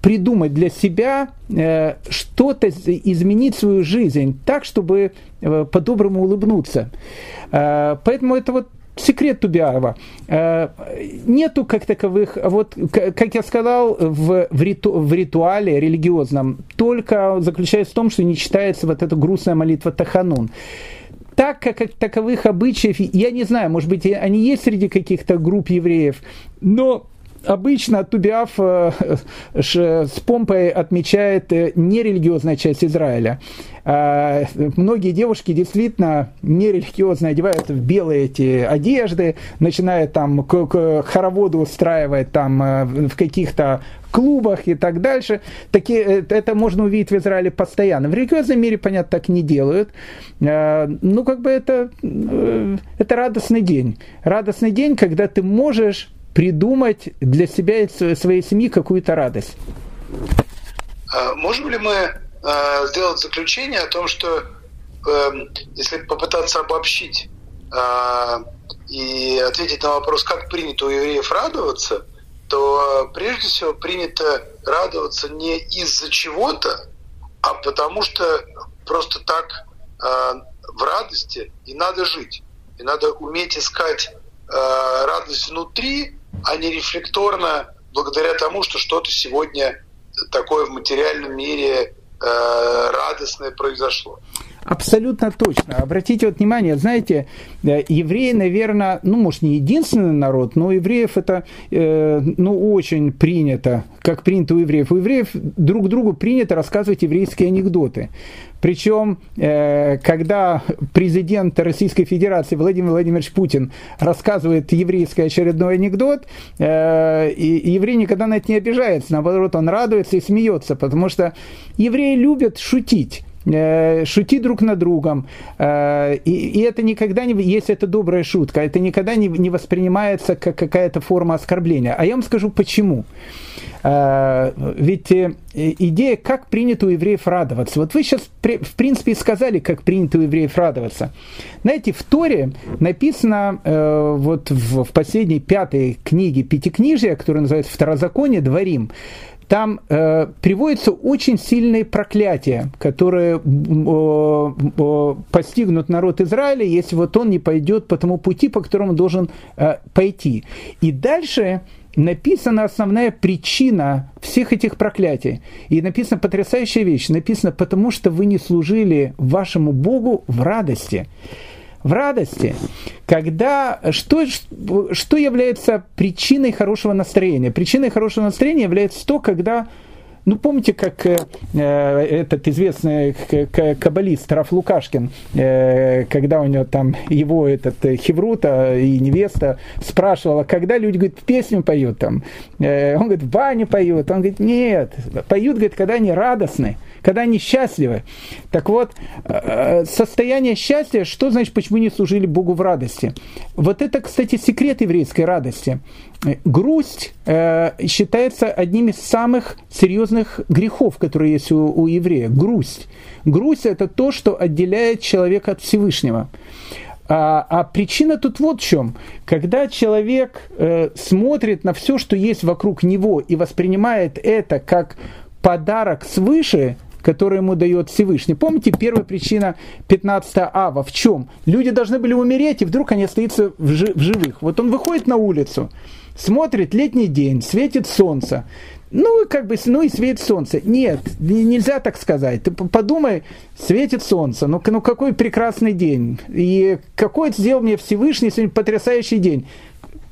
придумать для себя э, что-то, изменить свою жизнь так, чтобы э, по-доброму улыбнуться. Э, поэтому это вот секрет Тубиарова. Нету как таковых, вот, как я сказал, в, в, риту, в ритуале религиозном только заключается в том, что не читается вот эта грустная молитва Таханун так как таковых обычаев, я не знаю, может быть, они есть среди каких-то групп евреев, но обычно Тубиаф э, с помпой отмечает э, нерелигиозная часть Израиля. А, многие девушки действительно нерелигиозно одеваются в белые эти одежды, начинают там к, хороводу устраивать там э, в каких-то клубах и так дальше. Такие, это можно увидеть в Израиле постоянно. В религиозном мире, понятно, так не делают. А, ну, как бы это, это радостный день. Радостный день, когда ты можешь придумать для себя и своей семьи какую-то радость. А можем ли мы а, сделать заключение о том, что эм, если попытаться обобщить а, и ответить на вопрос, как принято у евреев радоваться, то прежде всего принято радоваться не из-за чего-то, а потому что просто так в радости и надо жить. И надо уметь искать радость внутри, а не рефлекторно благодаря тому, что что-то сегодня такое в материальном мире э, радостное произошло. Абсолютно точно. Обратите вот внимание, знаете, евреи, наверное, ну, может, не единственный народ, но у евреев это, э, ну, очень принято, как принято у евреев. У евреев друг другу принято рассказывать еврейские анекдоты. Причем, э, когда президент Российской Федерации Владимир Владимирович Путин рассказывает еврейский очередной анекдот, э, и еврей никогда на это не обижается, наоборот, он радуется и смеется, потому что евреи любят шутить э, шутить друг над другом. И, и это никогда не, если это добрая шутка, это никогда не, не воспринимается как какая-то форма оскорбления. А я вам скажу почему. А, ведь э, идея, как принято у евреев радоваться. Вот вы сейчас, в принципе, сказали, как принято у евреев радоваться. Знаете, в Торе написано э, вот в последней пятой книге Пятикнижия, которая называется «Второзаконие, дворим», там э, приводятся очень сильные проклятия, которые э, э, постигнут народ Израиля, если вот он не пойдет по тому пути, по которому должен э, пойти. И дальше написана основная причина всех этих проклятий. И написана потрясающая вещь. Написано, потому что вы не служили вашему Богу в радости. В радости. Когда, что, что является причиной хорошего настроения? Причиной хорошего настроения является то, когда ну, помните, как э, э этот известный каббалист Раф Лукашкин, э, когда у него там его этот э, Хеврута и невеста спрашивала, когда люди, говорит, песню поют там. Э, он говорит, в бане поют. Он говорит, нет, поют, говорит, когда они радостны когда они счастливы. Так вот, э, состояние счастья, что значит, почему не служили Богу в радости? Вот это, кстати, секрет еврейской радости. Грусть э, считается одним из самых серьезных грехов, которые есть у, у еврея. Грусть. Грусть – это то, что отделяет человека от Всевышнего. А, а причина тут вот в чем. Когда человек э, смотрит на все, что есть вокруг него, и воспринимает это как подарок свыше, который ему дает Всевышний. Помните, первая причина 15 ава в чем? Люди должны были умереть, и вдруг они остаются в, жи- в живых. Вот он выходит на улицу, смотрит летний день, светит солнце. ну, как бы, ну и светит солнце. Нет, нельзя так сказать. Ты подумай, светит солнце, ну, ну какой прекрасный день. И какой сделал мне Всевышний сегодня потрясающий день.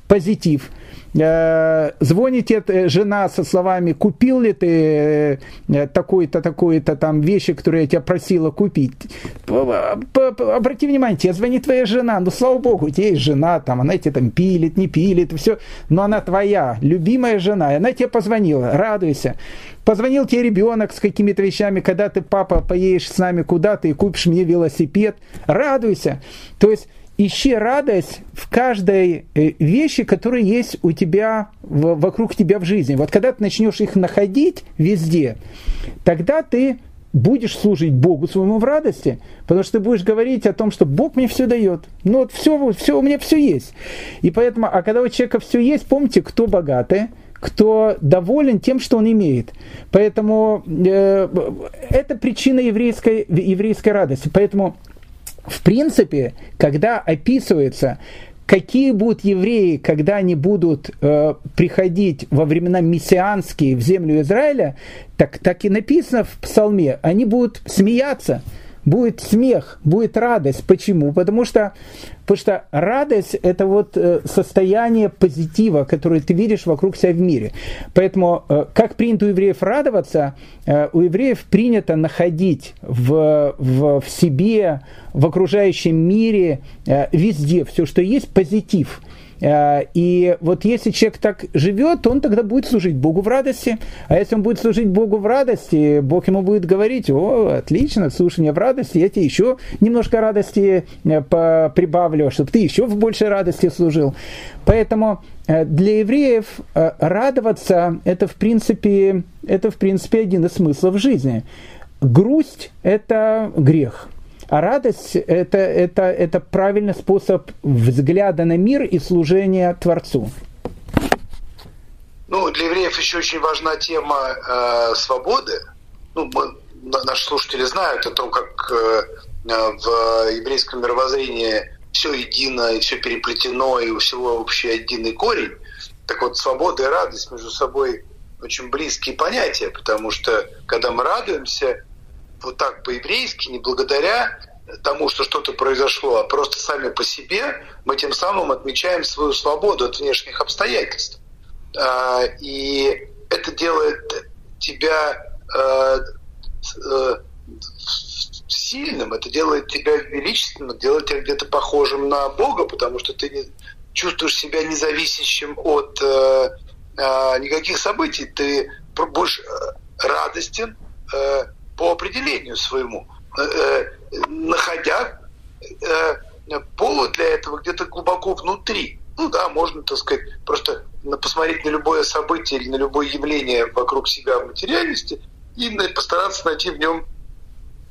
Позитив. Э, звонит тебе жена со словами, купил ли ты э, такой-то, такой-то там вещи, которые я тебя просила купить. Обрати внимание, тебе звонит твоя жена, ну слава богу, у тебя есть жена, там, она тебе там пилит, не пилит, все, но она твоя, любимая жена, и она тебе позвонила, радуйся. Позвонил тебе ребенок с какими-то вещами, когда ты, папа, поедешь с нами куда-то и купишь мне велосипед, радуйся. То есть ищи радость в каждой э, вещи, которые есть у тебя, вокруг тебя в жизни. Вот когда ты начнешь их находить везде, тогда ты будешь служить Богу своему в радости, потому что ты будешь говорить о том, что Бог мне все дает. Ну вот все, все у меня все есть. И поэтому, а когда у человека все есть, помните, кто богатый, кто доволен тем, что он имеет. Поэтому э, это причина еврейской, еврейской радости. Поэтому в принципе, когда описывается, какие будут евреи, когда они будут э, приходить во времена мессианские в землю Израиля, так, так и написано в псалме, они будут смеяться, будет смех, будет радость. Почему? Потому что, потому что радость – это вот э, состояние позитива, которое ты видишь вокруг себя в мире. Поэтому, э, как принято у евреев радоваться, э, у евреев принято находить в, в, в себе, в окружающем мире, везде все, что есть, позитив – и вот если человек так живет, он тогда будет служить Богу в радости. А если он будет служить Богу в радости, Бог ему будет говорить, о, отлично, слушай меня в радости, я тебе еще немножко радости э, прибавлю, чтобы ты еще в большей радости служил. Поэтому э, для евреев радоваться это в принципе, это в принципе один из смыслов жизни. Грусть – это грех – а радость это, это, это правильный способ взгляда на мир и служения Творцу. Ну, для евреев еще очень важна тема э, свободы. Ну, мы, наши слушатели знают о том, как э, в еврейском мировоззрении все едино и все переплетено, и у всего общий единый корень. Так вот, свобода и радость между собой очень близкие понятия, потому что когда мы радуемся, вот так по-еврейски, не благодаря тому, что что-то произошло, а просто сами по себе, мы тем самым отмечаем свою свободу от внешних обстоятельств. А, и это делает тебя э, э, сильным, это делает тебя величественным, делает тебя где-то похожим на Бога, потому что ты не, чувствуешь себя независящим от э, никаких событий, ты будешь радостен, по определению своему, э, э, находя э, повод для этого где-то глубоко внутри. Ну да, можно, так сказать, просто посмотреть на любое событие или на любое явление вокруг себя в материальности и постараться найти в нем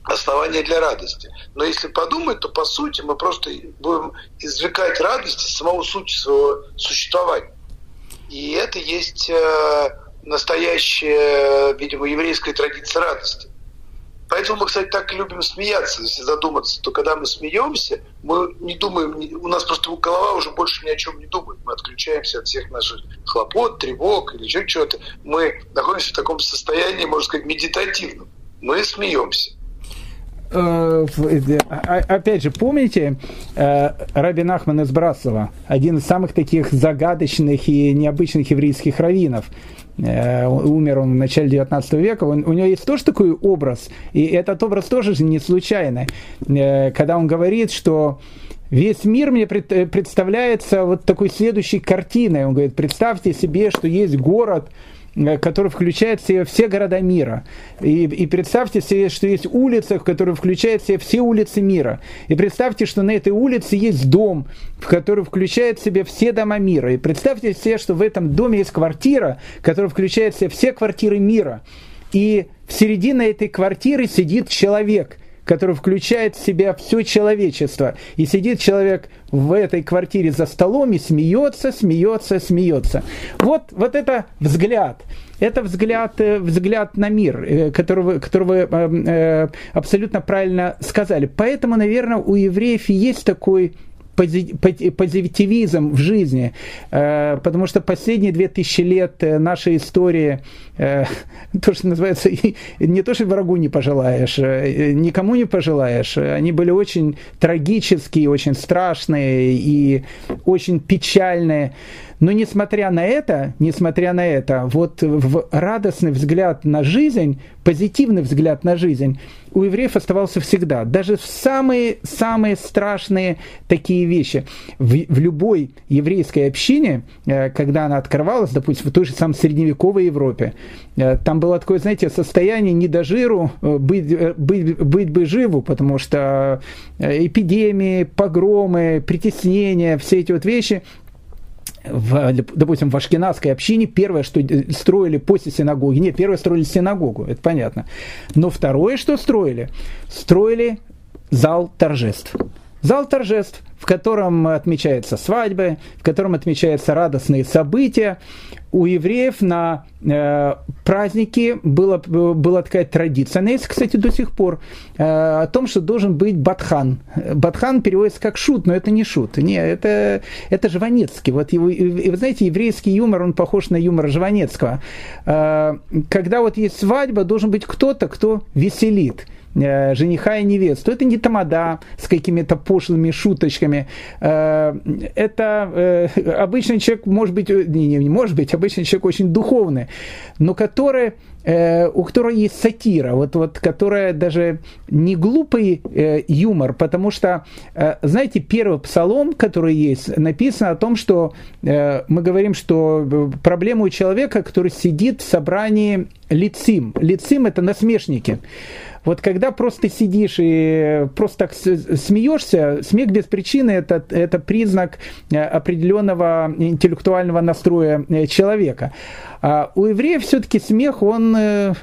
основания для радости. Но если подумать, то по сути мы просто будем извлекать радость из самого сути своего существования. И это есть настоящая, видимо, еврейская традиция радости. Поэтому мы, кстати, так любим смеяться, если задуматься, то когда мы смеемся, мы не думаем, у нас просто голова уже больше ни о чем не думает. Мы отключаемся от всех наших хлопот, тревог или еще чего-то. Мы находимся в таком состоянии, можно сказать, медитативном. Мы смеемся. Э, а, опять же, помните э, Рабин Ахман из Браслова, один из самых таких загадочных и необычных еврейских раввинов – Э, умер он в начале 19 века, он, у него есть тоже такой образ, и этот образ тоже не случайный, э, когда он говорит, что весь мир мне э, представляется вот такой следующей картиной. Он говорит, представьте себе, что есть город, Э, который включает в себя все города мира. И, и представьте себе, что есть улица, которая включает в себя все улицы мира. И представьте, что на этой улице есть дом, в который включает в себя все дома мира. И представьте себе, что в этом доме есть квартира, которая включает в себя все квартиры мира. И в середине этой квартиры сидит человек – который включает в себя все человечество. И сидит человек в этой квартире за столом и смеется, смеется, смеется. Вот, вот это взгляд. Это взгляд, э, взгляд на мир, э, который вы э, абсолютно правильно сказали. Поэтому, наверное, у евреев есть такой позитивизм в жизни, э, потому что последние две тысячи лет нашей истории, то, что называется, не то, что врагу не пожелаешь, никому не пожелаешь, они были очень трагические, очень страшные и очень печальные. Но несмотря на это, несмотря на это, вот радостный взгляд на жизнь, позитивный взгляд на жизнь у евреев оставался всегда. Даже в самые-самые страшные такие вещи. В, в любой еврейской общине, э, когда она открывалась, допустим, в той же самой средневековой Европе, э, там было такое, знаете, состояние не до жиру, э, быть, быть, быть бы живу, потому что эпидемии, погромы, притеснения, все эти вот вещи – в, допустим, в Ашкенадской общине первое, что строили после синагоги, нет, первое строили синагогу, это понятно. Но второе, что строили, строили зал торжеств. Зал торжеств, в котором отмечаются свадьбы, в котором отмечаются радостные события. У евреев на э, праздники была, была такая традиция, она есть, кстати, до сих пор, э, о том, что должен быть батхан. Батхан переводится как шут, но это не шут. Не, это, это Жванецкий. Вот его, и, вы знаете, еврейский юмор, он похож на юмор Жванецкого. Э, когда вот есть свадьба, должен быть кто-то, кто веселит. Э, жениха и невесту. Это не тамада с какими-то пошлыми шуточками. Э, это э, обычный человек, может быть, не, не может быть, обычный человек очень духовный, но который у которого есть сатира, вот, вот, которая даже не глупый э, юмор, потому что, э, знаете, первый псалом, который есть, написано о том, что э, мы говорим, что проблема у человека, который сидит в собрании лицим. Лицим – это насмешники. Вот когда просто сидишь и просто так смеешься, смех без причины это, это признак э, определенного интеллектуального настроя э, человека. А у евреев все-таки смех, он, э,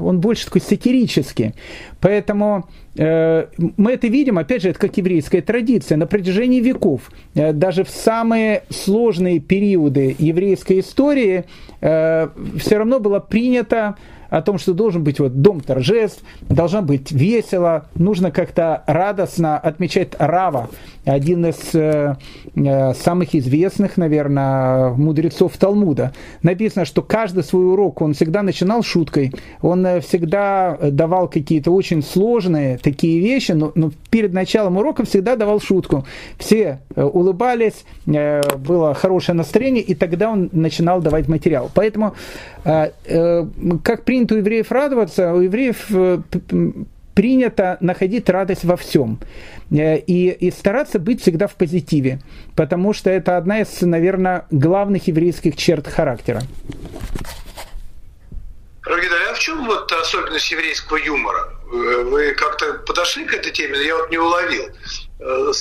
он больше такой сатирический. Поэтому мы это видим, опять же, это как еврейская традиция, на протяжении веков, даже в самые сложные периоды еврейской истории, все равно было принято о том, что должен быть вот дом торжеств, должна быть весело, нужно как-то радостно отмечать Рава, один из э, э, самых известных, наверное, мудрецов Талмуда. Написано, что каждый свой урок он всегда начинал шуткой, он э, всегда давал какие-то очень сложные такие вещи, но, но перед началом урока всегда давал шутку. Все э, улыбались, было хорошее настроение, и тогда он начинал давать материал. Поэтому, как принято у евреев радоваться, у евреев э, принято находить радость во всем э, и, и стараться быть всегда в позитиве, потому что это одна из, наверное, главных еврейских черт характера. Рогида, а в чем вот особенность еврейского юмора? Вы как-то подошли к этой теме, я вот не уловил. Э,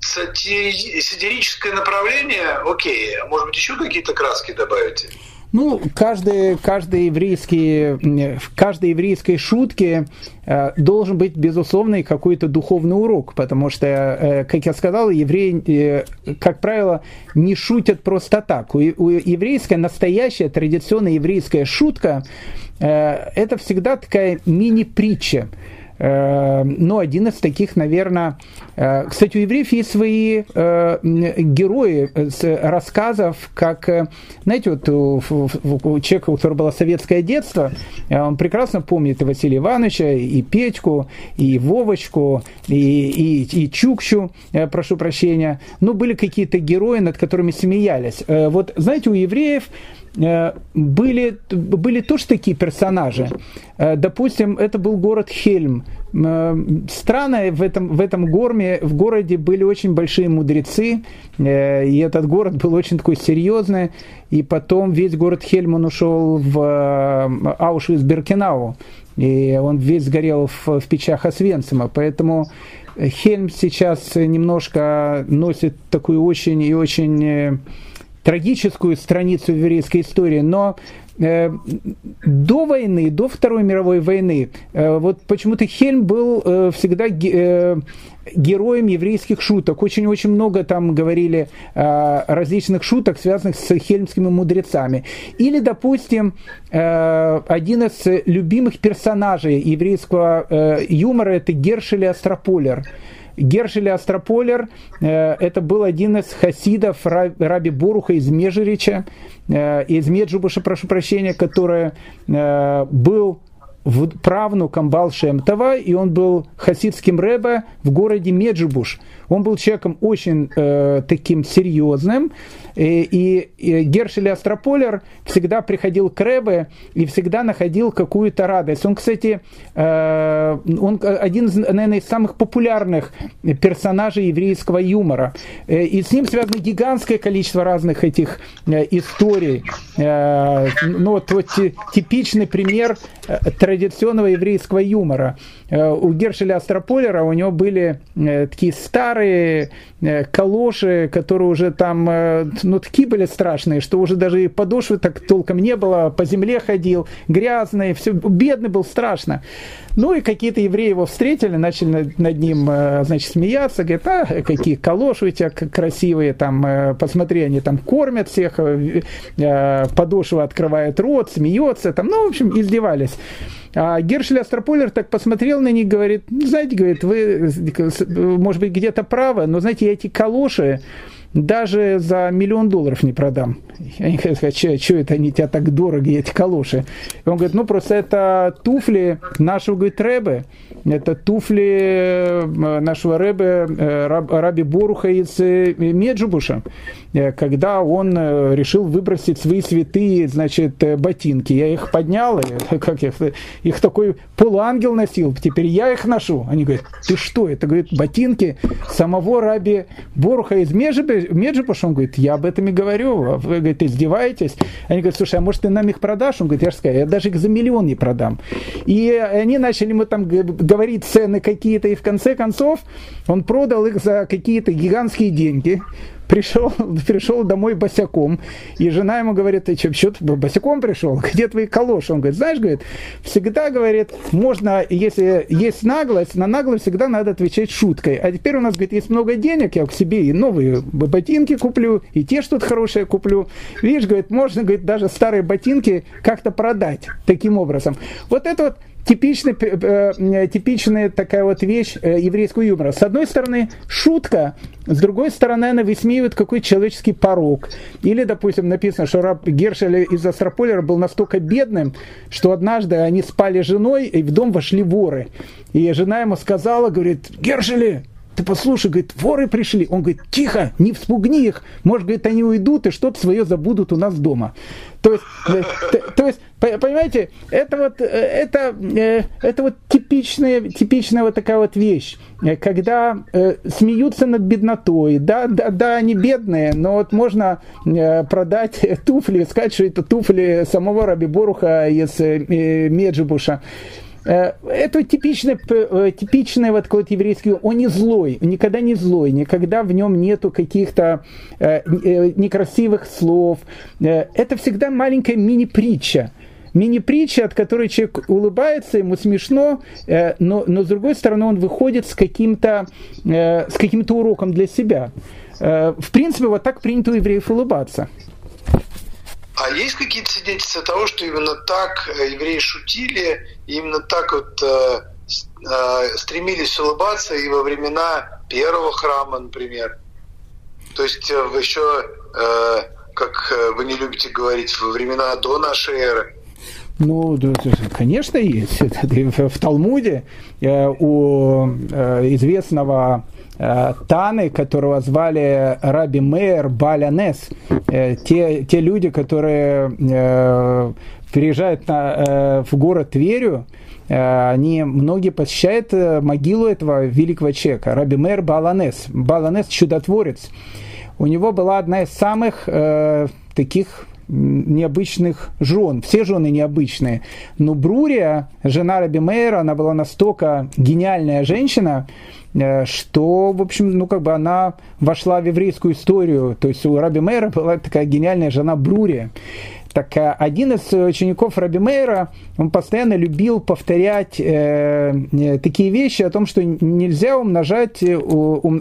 сатирическое направление, окей, а может быть еще какие-то краски добавите? Ну, каждый, каждый еврейский, в каждой еврейской шутке э, должен быть, безусловно, какой-то духовный урок, потому что, э, как я сказал, евреи, э, как правило, не шутят просто так. У, у еврейская, настоящая, традиционная еврейская шутка, это всегда такая мини-притча. Э, ну, один из таких, наверное... Э, кстати, у евреев есть свои э, герои с рассказов, как, знаете, вот у, у человека, у которого было советское детство, он прекрасно помнит и Василия Ивановича, и Петьку, и Вовочку, и, и, и Чукчу, прошу прощения. Ну, были какие-то герои, над которыми смеялись. Вот, знаете, у евреев были, были тоже такие персонажи. Допустим, это был город Хельм, Э, странно, в этом, в этом горме, в городе были очень большие мудрецы, э, и этот город был очень такой серьезный, и потом весь город Хельман ушел в э, Аушвиц-Беркенау, и он весь сгорел в, в печах Освенцима, поэтому Хельм сейчас немножко носит такую очень и очень трагическую страницу еврейской истории, но Э, до войны, до Второй мировой войны, э, вот почему-то Хельм был э, всегда героем еврейских шуток. Очень-очень много там говорили различных шуток, связанных с хельмскими мудрецами. Или, допустим, один из любимых персонажей еврейского юмора – это Гершель Астрополер. Гершель Астрополер, это был один из хасидов Раби Боруха из Межерича, из Меджубуша, прошу прощения, который был правнуком Балшемтова, и он был хасидским рэбе в городе Меджибуш. Он был человеком очень э, таким серьезным, и, и Гершель Астрополер всегда приходил к Рэбе и всегда находил какую-то радость. Он, кстати, э, он один из, наверное, из самых популярных персонажей еврейского юмора. Э, и с ним связано гигантское количество разных этих э, историй. Ну, вот, вот типичный пример традиционного еврейского юмора. У Гершеля Астрополера у него были такие старые калоши, которые уже там ну, такие были страшные, что уже даже и подошвы так толком не было, по земле ходил, грязный, все, бедный был страшно. Ну и какие-то евреи его встретили, начали над, ним, э, значит, смеяться, говорят, а, какие калоши у тебя красивые, там, э, посмотри, они там кормят всех, э, подошва открывает рот, смеется, там, ну, в общем, издевались. А Гершель Астрополер так посмотрел на них, говорит, знаете, говорит, вы, может быть, где-то правы, но, знаете, эти калоши, даже за миллион долларов не продам. Они говорят, что это они тебя так дорого, эти калоши? И он говорит, ну просто это туфли нашего, говорит, Рэбе, это туфли э, нашего Рэбе, э, Раби Боруха из э, Меджубуша, когда он решил выбросить свои святые, значит, ботинки. Я их поднял, как их, их такой полуангел носил, теперь я их ношу. Они говорят, ты что, это, говорит, ботинки самого Раби Боруха из Меджубуша, Меджибуш, он говорит, я об этом и говорю, а вы, говорит, издеваетесь? Они говорят, слушай, а может ты нам их продашь? Он говорит, я же сказал, я даже их за миллион не продам. И они начали ему там говорить цены какие-то, и в конце концов он продал их за какие-то гигантские деньги пришел, пришел домой босяком, и жена ему говорит, ты что, что ты босяком пришел? Где твои калоши? Он говорит, знаешь, говорит, всегда, говорит, можно, если есть наглость, на наглость всегда надо отвечать шуткой. А теперь у нас, говорит, есть много денег, я к себе и новые ботинки куплю, и те что-то хорошее куплю. Видишь, говорит, можно, говорит, даже старые ботинки как-то продать таким образом. Вот это вот типичный, э, типичная такая вот вещь э, еврейского юмора. С одной стороны, шутка, с другой стороны, она высмеивает какой человеческий порог. Или, допустим, написано, что раб Гершель из Астрополера был настолько бедным, что однажды они спали с женой, и в дом вошли воры. И жена ему сказала, говорит, Гершели, ты послушай, говорит, воры пришли. Он говорит, тихо, не вспугни их. Может, говорит, они уйдут и что-то свое забудут у нас дома. То есть, э, то есть понимаете, это вот, э, это, э, это вот типичная, типичная вот такая вот вещь, когда смеются над беднотой. Да, да, да, они бедные, но вот можно продать туфли, сказать, что это туфли самого Раби Боруха из Меджибуша. Э, это типичный, э, типичный вот такой вот еврейский, он не злой, никогда не злой, никогда в нем нету каких-то э, некрасивых слов. Это всегда маленькая мини-притча мини-притча, от которой человек улыбается, ему смешно, но, но с другой стороны он выходит с каким-то, с каким-то уроком для себя. В принципе, вот так принято у евреев улыбаться. А есть какие-то свидетельства того, что именно так э, евреи шутили, именно так вот э, э, стремились улыбаться и во времена первого храма, например? То есть э, еще, э, как э, вы не любите говорить, во времена до нашей эры? Ну, конечно, есть. В Талмуде у известного Э, Таны, которого звали Раби Мейер Балянес, э, те, те люди, которые э, приезжают на, в город Тверю, они многие посещают могилу этого великого человека, Раби Мейер Баланес. Баланес – чудотворец. У него была одна из самых э, таких необычных жен. Все жены необычные. Но Брурия, жена Раби Мейера, она была настолько гениальная женщина, Э, что, в общем, ну, как бы она вошла в еврейскую историю. То есть у Раби Мейра была такая гениальная жена Брурия. Так э, один из учеников Раби Мейра, он постоянно любил повторять э, э такие вещи о том, что нельзя умножать э,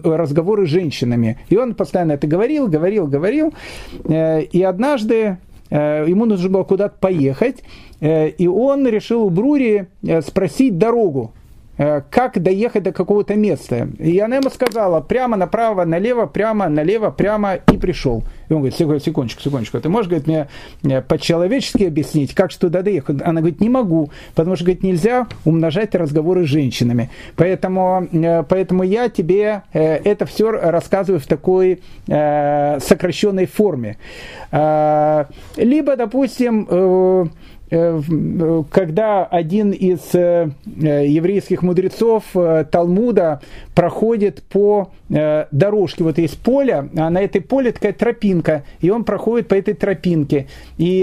разговоры с женщинами. И он постоянно это говорил, говорил, говорил. Э, и однажды э, ему нужно было куда-то поехать, э, и он решил у Брури спросить дорогу э, как доехать до какого-то места. И она ему сказала, прямо направо, налево, прямо, налево, прямо, и пришел. И он говорит, секундочку, секундочку, ты можешь, говорит, мне по-человечески объяснить, как что туда доехать? Она говорит, не могу, потому что, говорит, нельзя умножать разговоры с женщинами. Поэтому, э, поэтому я тебе это все рассказываю в такой сокращенной форме. Либо, допустим, Э, э, когда один из э, еврейских мудрецов Талмуда проходит по дорожке, вот есть поле, а на этой поле такая тропинка, и он проходит по этой тропинке, и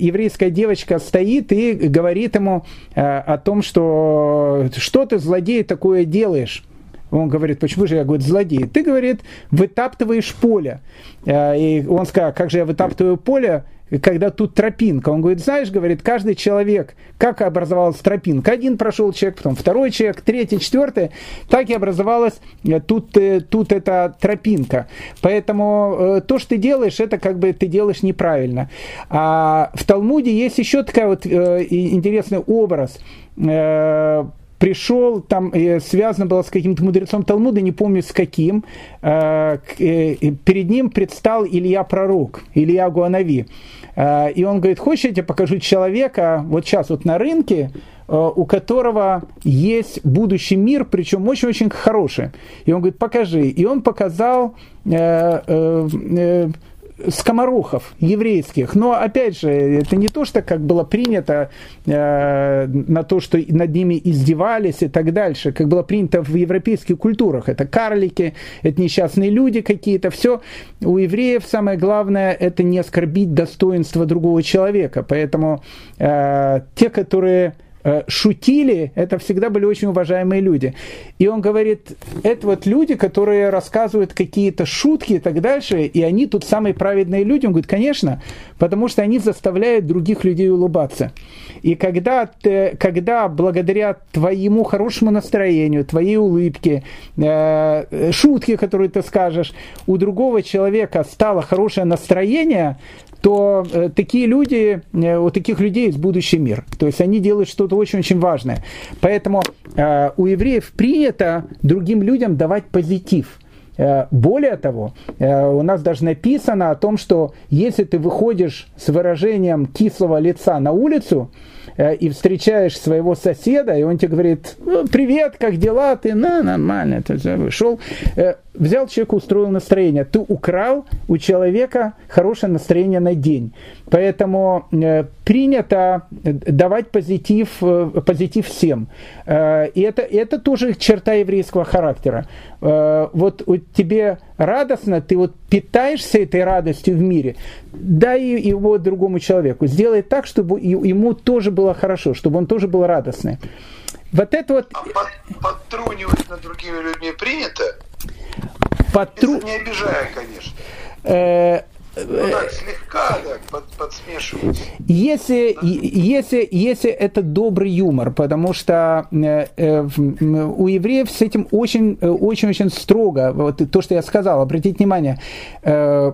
еврейская девочка стоит и говорит ему о том, что что ты, злодей, такое делаешь? Он говорит, почему же я, говорю, злодей? Ты, говорит, вытаптываешь поле. И он сказал, как же я вытаптываю поле? Когда тут тропинка. Он говорит, знаешь, говорит, каждый человек, как образовалась тропинка. Один прошел человек, потом второй человек, третий, четвертый. Так и образовалась э, тут, э, тут эта тропинка. Поэтому э, то, что ты делаешь, это как бы ты делаешь неправильно. А в Талмуде есть еще такой вот интересный образ пришел, там э, связано было с каким-то мудрецом Талмуда, не помню с каким, э, э, перед ним предстал Илья Пророк, Илья Гуанави. И он говорит, хочешь, я тебе покажу человека, вот сейчас вот на рынке, у которого есть будущий мир, причем очень-очень хороший. И он говорит, покажи. И он показал скоморохов еврейских. Но, опять же, это не то, что как было принято э, на то, что над ними издевались и так дальше, как было принято в европейских культурах. Это карлики, это несчастные люди какие-то. Все у евреев самое главное это не оскорбить достоинство другого человека. Поэтому э, те, которые шутили, это всегда были очень уважаемые люди. И он говорит, это вот люди, которые рассказывают какие-то шутки и так дальше, и они тут самые праведные люди. Он говорит, конечно, потому что они заставляют других людей улыбаться. И когда, ты, когда благодаря твоему хорошему настроению, твоей улыбке, э, шутки, которые ты скажешь, у другого человека стало хорошее настроение, то э, такие люди, э, у таких людей есть будущий мир. То есть они делают что-то очень-очень важное. Поэтому э, у евреев принято другим людям давать позитив. Более того, у нас даже написано о том, что если ты выходишь с выражением кислого лица на улицу, и встречаешь своего соседа, и он тебе говорит, «Ну, привет, как дела? Ты, на, нормально, ты вышел. Э, взял человека, устроил настроение. Ты украл у человека хорошее настроение на день. Поэтому э, принято давать позитив, позитив всем. И это, это тоже черта еврейского характера. Вот тебе радостно, ты вот питаешься этой радостью в мире, дай его другому человеку. Сделай так, чтобы ему тоже было хорошо, чтобы он тоже был радостный. Вот это вот... А под, подтрунивать над другими людьми принято? Потру... Не обижая, конечно. Э, ну так, слегка так, под, подсмешивать. Если, если, если это добрый юмор, потому что э, э, у евреев с этим очень, очень, очень строго. Вот то, что я сказал, обратите внимание, э,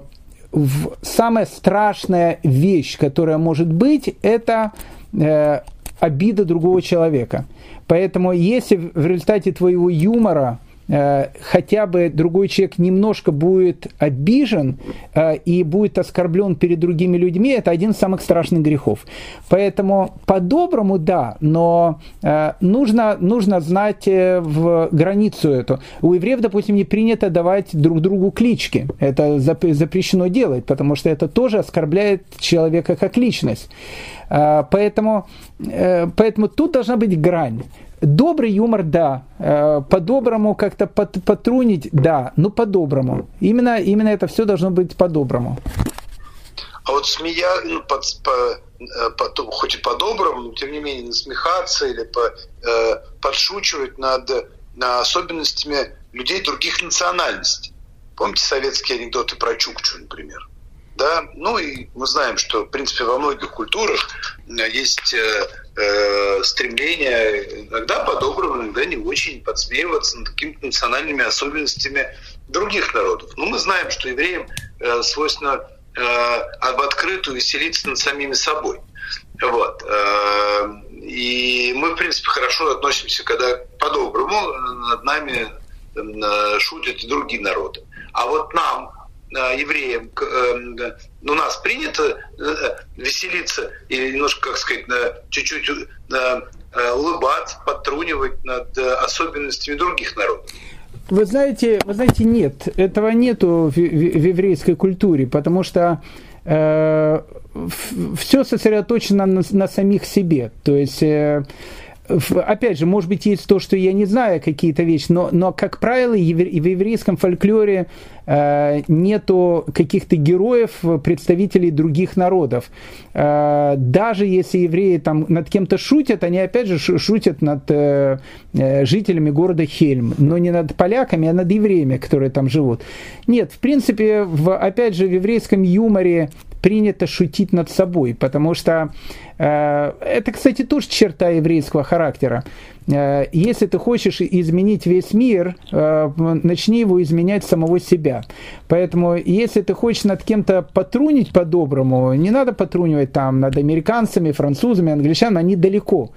в, самая страшная вещь, которая может быть, это э, обида другого человека. Поэтому если в результате твоего юмора Э, хотя бы другой человек немножко будет обижен э, и будет оскорблен перед другими людьми, это один из самых страшных грехов. Поэтому по-доброму да, но э, нужно, нужно знать в границу эту. У евреев, допустим, не принято давать друг другу клички. Это запрещено делать, потому что это тоже оскорбляет человека как личность. Поэтому, поэтому тут должна быть грань. Добрый юмор, да. Э, по-доброму как-то потрунить, да. Ну, по-доброму. Именно, именно это все должно быть по-доброму. А вот смея, ну, под, по, э, по, хоть и по-доброму, но тем не менее насмехаться или по, э, подшучивать над, над особенностями людей других национальностей. Помните советские анекдоты про Чукчу, например? Да? Ну и мы знаем, что, в принципе, во многих культурах есть э, э, стремление иногда по-доброму, иногда не очень подсмеиваться над какими-то национальными особенностями других народов. Но мы знаем, что евреям э, свойственно э, в открытую веселиться над самими собой. Вот. Э, и мы, в принципе, хорошо относимся, когда по-доброму над нами шутят и другие народы. А вот нам, евреям, у нас принято веселиться или немножко, как сказать, чуть-чуть улыбаться, подтрунивать над особенностями других народов. Вы знаете, вы знаете, нет, этого нету в еврейской культуре, потому что э, все сосредоточено на, на самих себе. То есть э, опять же, может быть, есть то, что я не знаю какие-то вещи, но, но как правило, в еврейском фольклоре э, нету каких-то героев, представителей других народов. Э, даже если евреи там над кем-то шутят, они опять же шутят над э, жителями города Хельм, но не над поляками, а над евреями, которые там живут. Нет, в принципе, в, опять же, в еврейском юморе принято шутить над собой, потому что э, это, кстати, тоже черта еврейского характера. Э, если ты хочешь изменить весь мир, э, начни его изменять самого себя. Поэтому, если ты хочешь над кем-то потрунить по-доброму, не надо потрунивать там над американцами, французами, англичанами, они далеко.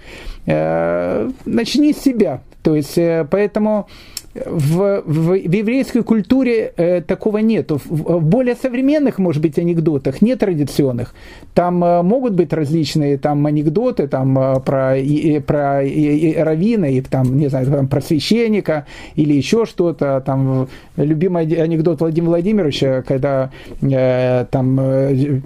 Э, начни с себя. То есть, поэтому в, в, в еврейской культуре э, такого нет. В, в более современных, может быть, анекдотах, не традиционных, там э, могут быть различные там анекдоты там, э, про, и, про и, и равина, и там, не знаю, там, про священника или еще что-то. Там, любимый анекдот Владимира Владимировича, когда э, там, э,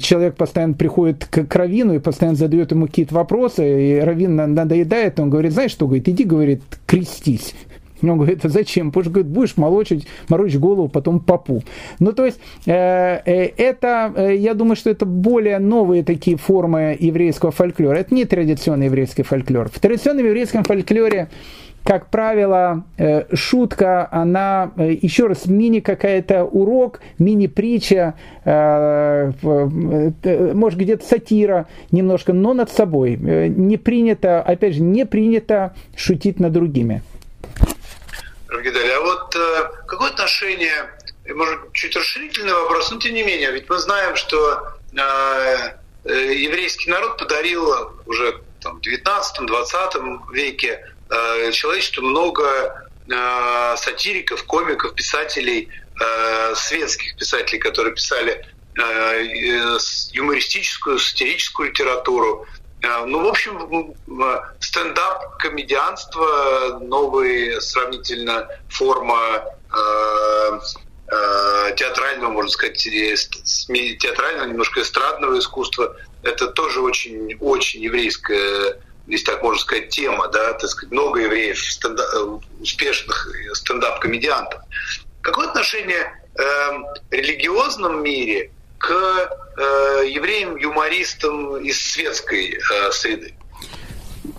человек постоянно приходит к, к равину и постоянно задает ему какие-то вопросы, и равин надоедает, он говорит, знаешь что, говорит, иди, говорит, крестись. Он говорит, а зачем? Потому что, говорит, будешь молочить, морочить голову потом попу. Ну, то есть, э, э, это, э, я думаю, что это более новые такие формы еврейского фольклора. Это не традиционный еврейский фольклор. В традиционном еврейском фольклоре как правило, шутка, она еще раз мини какая-то урок, мини-притча, может где-то сатира немножко, но над собой. Не принято, опять же, не принято шутить над другими. Равгидали. А вот э, какое отношение, может, чуть расширительный вопрос, но тем не менее, ведь мы знаем, что э, э, еврейский народ подарил уже там, в 19-20 веке э, человечеству много э, сатириков, комиков, писателей, э, светских писателей, которые писали э, юмористическую, сатирическую литературу, Э, ну, в общем, стендап, комедианство, новая сравнительно форма э, э, театрального, можно сказать, театрального, немножко эстрадного искусства. Это тоже очень, очень еврейская, если так можно сказать, тема, да, так сказать, много евреев, стенда, успешных стендап-комедиантов. Какое отношение э, в религиозном мире к э, евреям-юмористам из светской э, среды?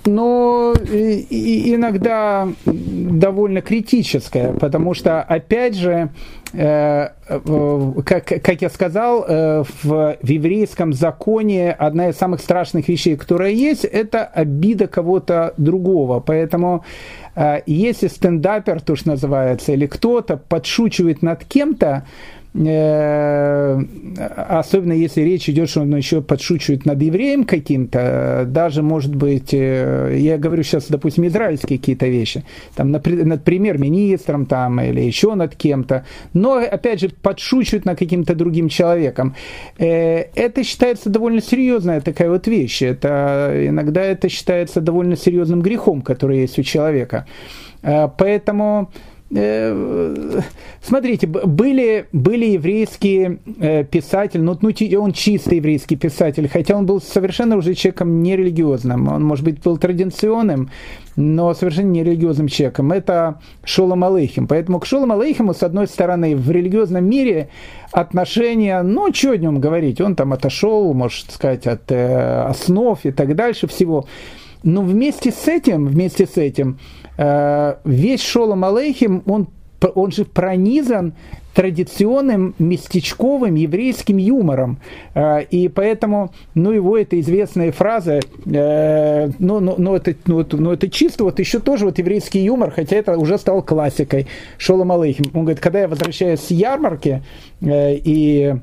но иногда довольно критическое, потому что, опять же, э, как, как я сказал, э, в, в еврейском законе одна из самых страшных вещей, которая есть, это обида кого-то другого. Поэтому э, если стендапер, то, что называется, или кто-то подшучивает над кем-то, Э, особенно если речь идет, что он еще подшучивает над евреем каким-то, даже, может быть, э, я говорю сейчас, допустим, израильские какие-то вещи, там, над премьер-министром там, или еще над кем-то, но, опять же, подшучивают над каким-то другим человеком. Э, это считается довольно серьезная такая вот вещь. Это, иногда это считается довольно серьезным грехом, который есть у человека. Поэтому Э, смотрите, были, были еврейские э, писатели, ну, ну, он чисто еврейский писатель, хотя он был совершенно уже человеком нерелигиозным, он, может быть, был традиционным, но совершенно нерелигиозным человеком. Это Шолом Алейхим. Поэтому к Шолом Алейхиму, с одной стороны, в религиозном мире отношения, ну, что о нем говорить, он там отошел, можно сказать, от э, основ и так дальше всего. Но вместе с этим, вместе с этим, Э, весь Шолом Алейхим, он, он же пронизан традиционным местечковым еврейским юмором. Э, и поэтому, ну, его эта известная фраза, э, ну, ну, ну, это, ну, это, ну, это чисто вот еще тоже вот еврейский юмор, хотя это уже стал классикой. Шолом Алейхим. Он говорит, когда я возвращаюсь с ярмарки э, и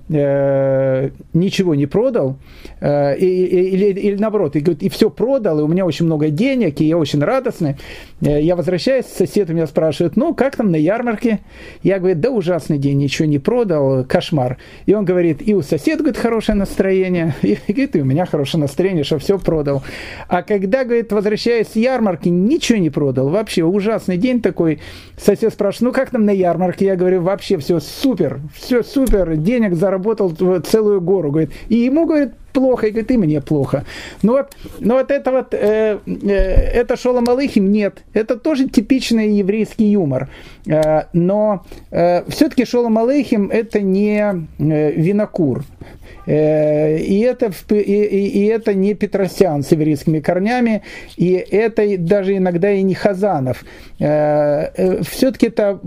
ничего не продал, или, или наоборот, и, говорит, и все продал, и у меня очень много денег, и я очень радостный, я возвращаюсь, сосед у меня спрашивает, ну, как там на ярмарке? Я говорю, да ужасный день, ничего не продал, кошмар. И он говорит, и у соседа, говорит, хорошее настроение, и, говорит, и у меня хорошее настроение, что все продал. А когда, говорит, возвращаясь с ярмарки, ничего не продал, вообще ужасный день такой. Сосед спрашивает, ну как там на ярмарке? Я говорю, вообще все супер, все супер, денег заработал целую гору, говорит. И ему, говорит, плохо, и говорит, и мне плохо. Ну вот, ну вот это вот, э, э, это Шолом Алыхим, нет, это тоже типичный еврейский юмор. Э, но э, все-таки Шолом Алыхим это не э, винокур. Э, и это, и, и это не Петросян с еврейскими корнями, и это даже иногда и не Хазанов. Э, э, все-таки это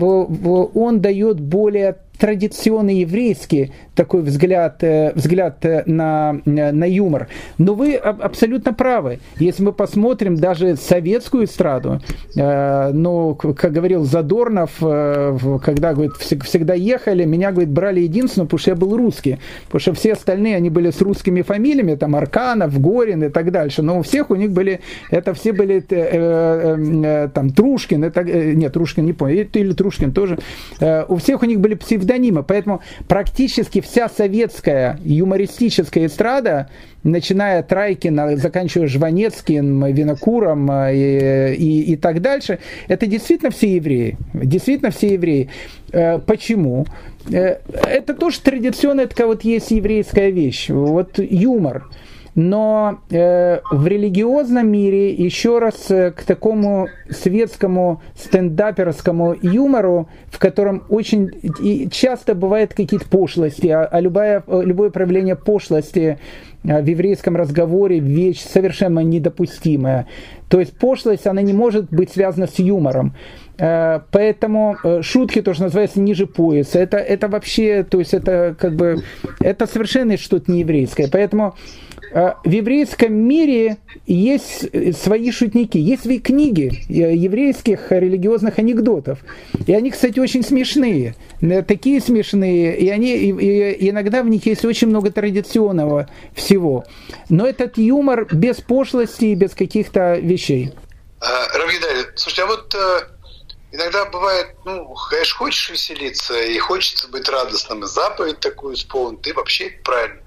он дает более традиционный еврейский такой взгляд, э, взгляд э, на, э, на юмор. Но вы абсолютно правы. Если мы посмотрим даже советскую эстраду, ну, как говорил Задорнов, когда, говорит, всегда ехали, меня, говорит, брали единственное, потому что я был русский. Потому что все остальные, они были с русскими фамилиями, там Арканов, Горин и так дальше. Но у всех у них были, это все были там Трушкин, это, нет, Трушкин не понял, или Трушкин тоже. У всех у них были псевдонимы, поэтому практически вся советская юмористическая эстрада, начиная от Райкина, заканчивая Жванецким, Винокуром э, и, и, и так дальше, это действительно все евреи. Действительно все евреи. Э, почему? Э, это тоже традиционная такая вот есть еврейская вещь. Вот юмор но э, в религиозном мире еще раз э, к такому светскому стендаперскому юмору, в котором очень и часто бывают какие-то пошлости, а, а любое, любое проявление пошлости э, в еврейском разговоре вещь совершенно недопустимая. То есть пошлость, она не может быть связана с юмором. Э, поэтому э, шутки тоже называются ниже пояса. Это, это вообще, то есть это как бы, это совершенно что-то нееврейское. Поэтому Э, в еврейском мире есть свои шутники, есть свои книги э, еврейских религиозных анекдотов. И они, кстати, очень смешные. Э, такие смешные, и они и, иногда в них есть очень много традиционного всего. Но этот юмор без пошлости и без каких-то вещей. Равгидарь, слушайте, а вот иногда бывает, ну, конечно, хочешь веселиться и хочется быть радостным, и заповедь такую исполнить, ты вообще правильно.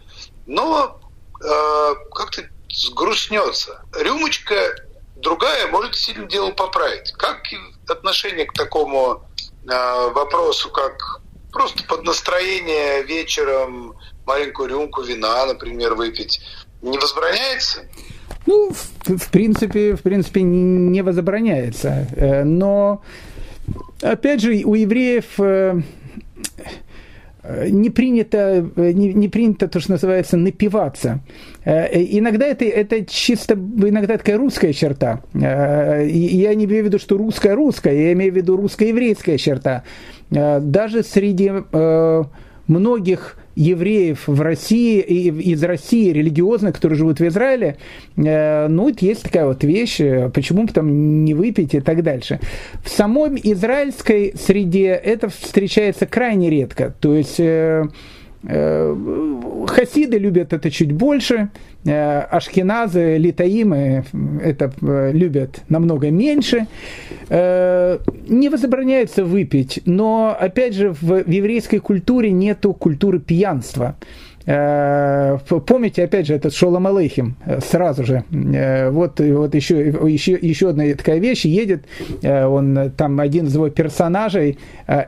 Но э, как-то сгрустнется. Рюмочка другая может сильно дело поправить. Как отношение к такому э, вопросу, как просто под настроение вечером маленькую рюмку вина, например, выпить, не возбраняется? Ну, в, в принципе, в принципе, не возобраняется. Э, но, опять же, у евреев э, не принято, э, не, не принято то, что называется, напиваться. Э, иногда это, это чисто, иногда такая русская черта. Я не имею в виду, что русская-русская, я имею в виду русско-еврейская черта. Даже среди многих евреев в России, из России религиозных, которые живут в Израиле, э, ну, есть такая вот вещь, э, почему бы там не выпить и так дальше. В самой израильской среде это встречается крайне редко. То есть э, Хасиды любят это чуть больше, ашкеназы, литаимы это любят намного меньше. Не возобраняется выпить, но, опять же, в еврейской культуре нету культуры пьянства. Э, помните, опять же, этот Шолом Алейхим э, сразу же. Э, вот, вот еще, еще, еще одна такая вещь. Едет, он там один из его персонажей,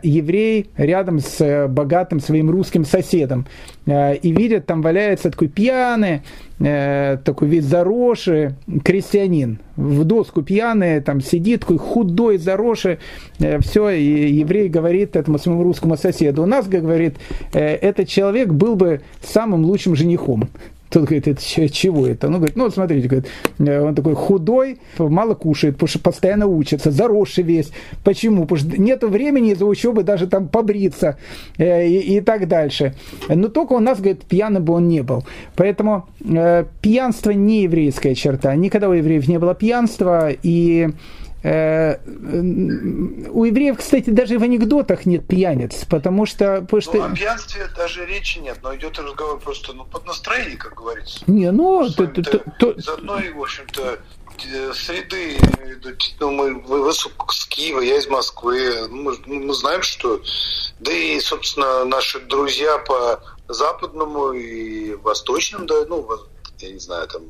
еврей, рядом с богатым своим русским соседом. И видит, там валяется такой пьяный, такой весь заросший крестьянин. В доску пьяный, там сидит такой худой, заросший. Все, и еврей говорит этому своему русскому соседу. У нас, говорит, этот человек был бы самым лучшим женихом. Тот говорит, это чего это? Ну, говорит, ну, смотрите, говорит, э, он такой худой, мало кушает, потому что постоянно учится, заросший весь. Почему? Потому что нет времени из-за учебы даже там побриться э, и, и так дальше. Но только у нас, говорит, пьяным бы он не был. Поэтому э, пьянство не еврейская черта. Никогда у евреев не было пьянства, и у евреев, кстати, даже в анекдотах нет пьяниц, потому что... Потому что... Ну, о пьянстве даже речи нет, но идет разговор просто ну, под настроение, как говорится. Не, ну... То, то, то, то... Из одной, в общем-то, среды, ну, мы вы с Киева, я из Москвы, ну, мы, мы знаем, что, да и, собственно, наши друзья по западному и восточному, да, ну, я не знаю, там,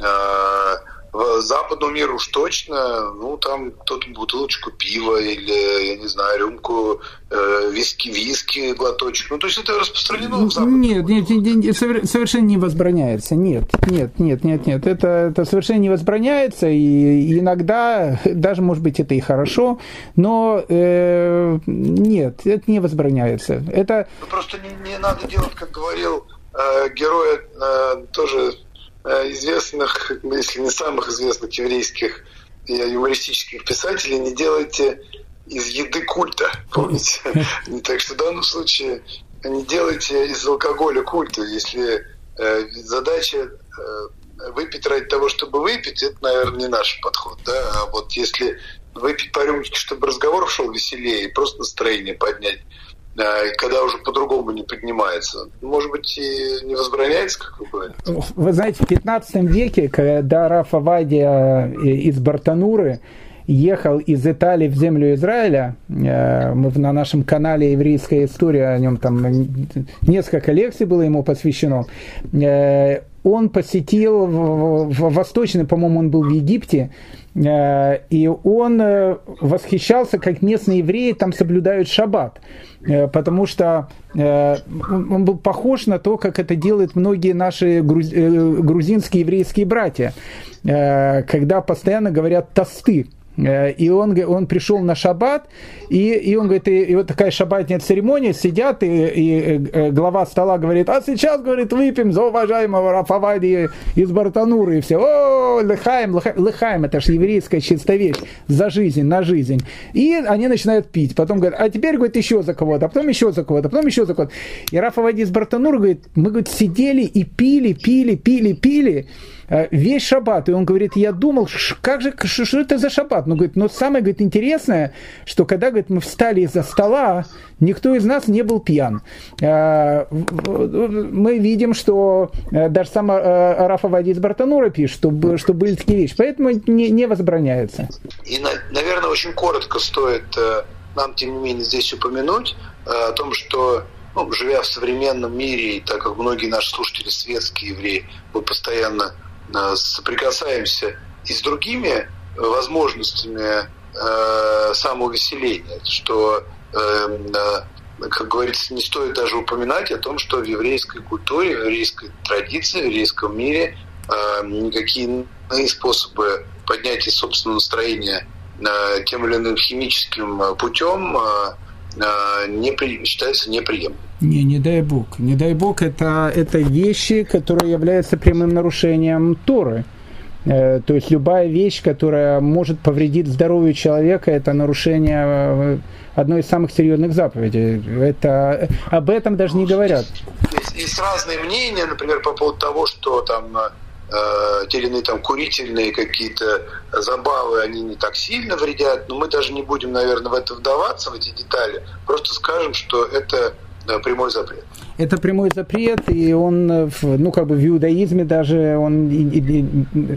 э, в западному миру уж точно, ну, там кто-то бутылочку пива или, я не знаю, рюмку э, виски, виски, глоточек. Ну, то есть это распространено в западном Нет, нет, нет, нет, совершенно не возбраняется. Нет, нет, нет, нет, нет. Это, это совершенно не возбраняется, и иногда, даже, может быть, это и хорошо, но э, нет, это не возбраняется. Это... Ну, просто не, не надо делать, как говорил э, герой э, тоже известных, если не самых известных еврейских юмористических писателей, не делайте из еды культа, помните? Так что в данном случае не делайте из алкоголя культа. Если э, задача э, выпить ради того, чтобы выпить, это, наверное, не наш подход. Да? А вот если выпить по рюмочке, чтобы разговор шел веселее просто настроение поднять, когда уже по-другому не поднимается. Может быть, и не возбраняется, как вы говорите? Вы знаете, в 15 веке, когда Рафа Вадия э, из Бартануры ехал из Италии в землю Израиля, э, мы на нашем канале «Еврейская история», о нем там несколько лекций было ему посвящено, э, он посетил в, Восточный, по-моему, он был в Египте, Э, и он э, восхищался, как местные евреи там соблюдают шаббат, э, потому что он был похож на то, как это делают многие наши грузинские еврейские братья, когда постоянно говорят тосты, Э, и он, он пришел на шаббат, и, и он говорит, и, и вот такая шаббатная церемония, сидят, и, и э, глава стола говорит, а сейчас, говорит, выпьем за уважаемого Рафавади из Бартануры, и все, о, лыхаем, лыхаем, лыхаем, это же еврейская чистая вещь, за жизнь, на жизнь. И они начинают пить, потом говорят, а теперь, говорит, еще за кого-то, а потом еще за кого-то, а потом еще за кого-то. И Рафавади из Бартануры говорит, мы, говорит, сидели и пили, пили, пили, пили, Э, весь шаббат. И он говорит, я думал, как же, что это за шаббат? Ну, говорит, но самое, говорит, интересное, что когда, говорит, мы встали из-за стола, никто из нас не был пьян. Э, мы видим, что э, даже сам Рафа Вади из Бартанура пишет, что, что были такие вещи. Поэтому не, не возбраняется. И, наверное, очень коротко стоит нам, тем не менее, здесь упомянуть о том, что ну, живя в современном мире, и так как многие наши слушатели светские евреи, мы постоянно Э, соприкасаемся и с другими возможностями э, самоувеселения, что, э, э, как говорится, не стоит даже упоминать о том, что в еврейской культуре, в еврейской традиции, в еврейском мире э, никакие иные способы поднятия собственного настроения э, тем или иным химическим путем э, Э, не при, считается неприемлемым. Не, не дай бог. Не дай бог, это, это вещи, которые являются прямым нарушением Торы. Э, то есть любая вещь, которая может повредить здоровью человека, это нарушение э, одной из самых серьезных заповедей. Это, об этом даже не говорят. Есть, есть разные мнения, например, по поводу того, что там э, те или иные там курительные какие-то забавы, они не так сильно вредят, но мы даже не будем, наверное, в это вдаваться, в эти детали, просто скажем, что это прямой запрет. Это прямой запрет, и он, э, ну, как бы в иудаизме даже, он,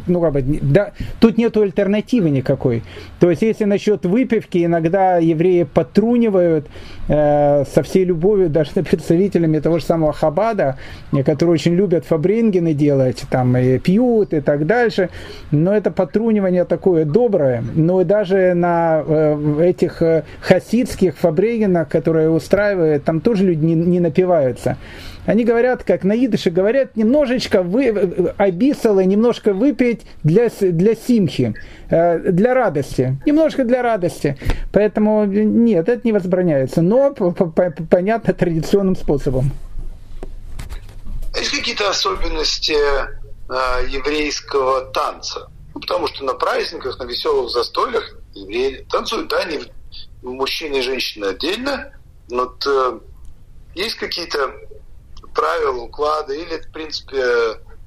ну, как бы, да, тут нет альтернативы никакой. То есть, если насчет выпивки, иногда евреи потрунивают э, со всей любовью даже представителями того же самого Хабада, которые очень любят фабрингены делать, там, и пьют и так дальше, но это потрунивание такое доброе, но даже на э, этих э, хасидских фабрингенах, которые устраивают, там тоже люди не, не напиваются. Они говорят, как на идыше говорят, немножечко вы, обисало, немножко выпить для, для симхи, э, для радости. Немножко для радости. Поэтому нет, это не возбраняется. Но, понятно, традиционным способом. Есть какие-то особенности э, еврейского танца. Ну, потому что на праздниках, на веселых застольях евреи танцуют, да, они мужчины и женщины отдельно, но вот, э, есть какие-то правила, уклады, или, в принципе,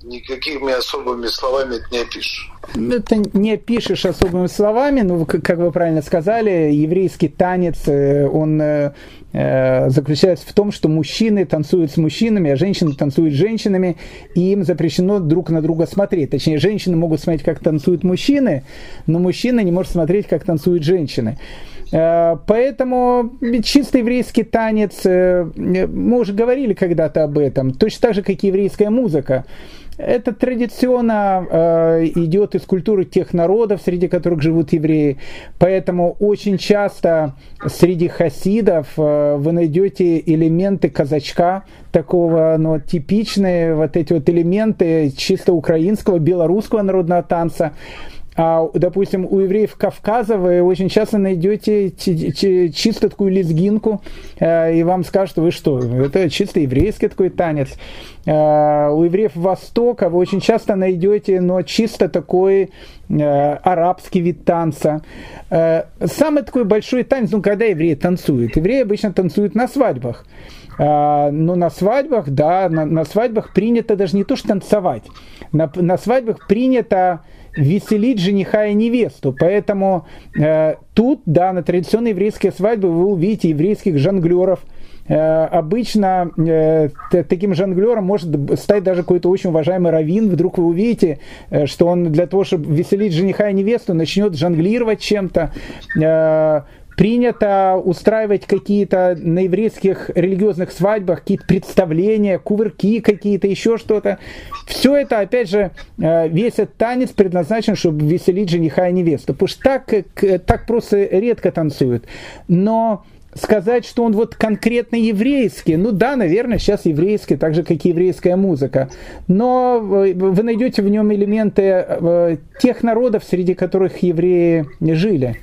никакими особыми словами это не опишешь. Это не опишешь особыми словами, но, как вы правильно сказали, еврейский танец, э, он э, заключается в том, что мужчины танцуют с мужчинами, а женщины танцуют с женщинами, и им запрещено друг на друга смотреть. Точнее, женщины могут смотреть, как танцуют мужчины, но мужчина не может смотреть, как танцуют женщины. Поэтому чисто еврейский танец, мы уже говорили когда-то об этом, точно так же, как и еврейская музыка. Это традиционно э, идет из культуры тех народов, среди которых живут евреи. Поэтому очень часто среди хасидов э, вы найдете элементы казачка, такого ну, типичные вот эти вот элементы чисто украинского, белорусского народного танца. А, допустим, у евреев Кавказа вы очень часто найдете чисто такую лезгинку, э, и вам скажут, вы что, это чисто еврейский такой танец. Э, у евреев Востока вы очень часто найдете, но чисто такой э, арабский вид танца. Самый такой большой танец, ну, когда евреи танцуют. Евреи обычно танцуют на свадьбах. Но на свадьбах, да, на, на свадьбах принято даже не то, что танцевать. На, на свадьбах принято веселить жениха и невесту. Поэтому э, тут, да, на традиционной еврейской свадьбе вы увидите еврейских жонглеров. Э, обычно э, таким жонглером может стать даже какой-то очень уважаемый раввин. Вдруг вы увидите, э, что он для того, чтобы веселить жениха и невесту, начнет жонглировать чем-то. Э, принято устраивать какие-то на еврейских религиозных свадьбах какие-то представления, кувырки какие-то, еще что-то. Все это, опять же, э, весь этот танец предназначен, чтобы веселить жениха и невесту. Потому что так, так просто редко танцуют. Но сказать, что он вот конкретно еврейский, ну да, наверное, сейчас еврейский, так же, как и еврейская музыка, но вы найдете в нем элементы э, тех народов, среди которых евреи жили.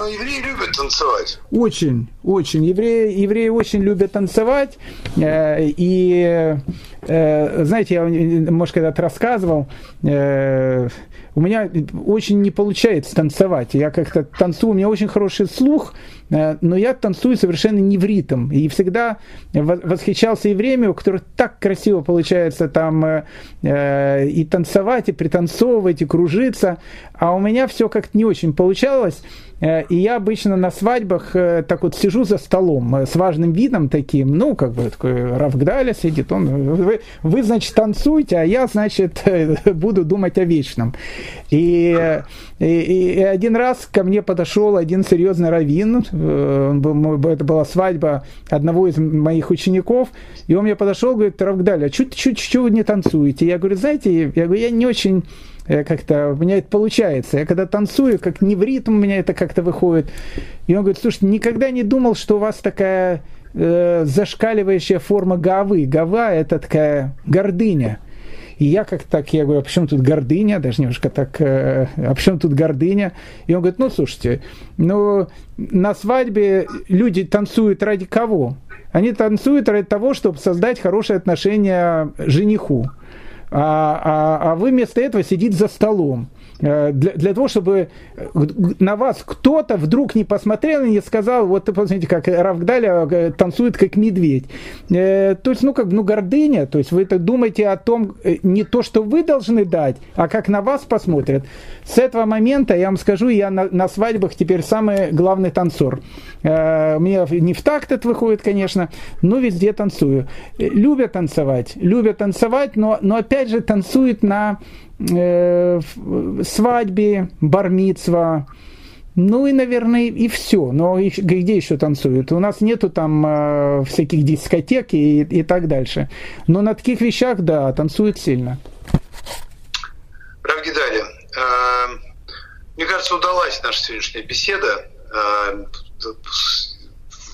Но евреи любят танцевать. Очень, очень. Евреи, евреи очень любят танцевать. Э, и, э, знаете, я, может, когда-то рассказывал, э, у меня очень не получается танцевать. Я как-то танцую, у меня очень хороший слух, но я танцую совершенно не в ритм. И всегда восхищался евреями, у которых так красиво получается там и танцевать, и пританцовывать, и кружиться. А у меня все как-то не очень получалось. И я обычно на свадьбах так вот сижу за столом с важным видом таким, ну, как бы такой Равгдаля сидит, он, вы, вы, значит, танцуете, а я, значит, буду думать о вечном. И, и, и один раз ко мне подошел один серьезный раввин, э, это была свадьба одного из моих учеников, и он мне подошел, говорит, Равгдаль, а чуть-чуть вы не танцуете? Я говорю, знаете, я говорю, я не очень э, как-то, у меня это получается. Я когда танцую, как не в ритм у меня это как-то выходит. И он говорит, слушай, никогда не думал, что у вас такая э, зашкаливающая форма гавы. Гава – это такая гордыня. И я как так, я говорю, а почему тут гордыня? Даже немножко так, э, а почему тут гордыня? И он говорит, ну, слушайте, ну, на свадьбе люди танцуют ради кого? Они танцуют ради того, чтобы создать хорошие отношения жениху. А, а, а вы вместо этого сидите за столом. Э, для, для того, чтобы э, на вас кто-то вдруг не посмотрел и не сказал, вот посмотрите, как Равгдаля э, танцует как медведь. То есть, ну, как ну, гордыня, то есть вы это думаете о том, не то, что вы должны дать, а как на вас посмотрят. С этого момента, я вам скажу, я на, на свадьбах теперь самый главный танцор. Мне не в такт это выходит, конечно, но везде танцую. Любят танцевать, любят танцевать, но, но опять же танцуют на э, свадьбе, бармицва, ну и, наверное, и все. Но где еще танцуют? У нас нету там э, всяких дискотек и, и так дальше. Но на таких вещах, да, танцуют сильно. Равгидали, э, мне кажется, удалась наша сегодняшняя беседа. Э,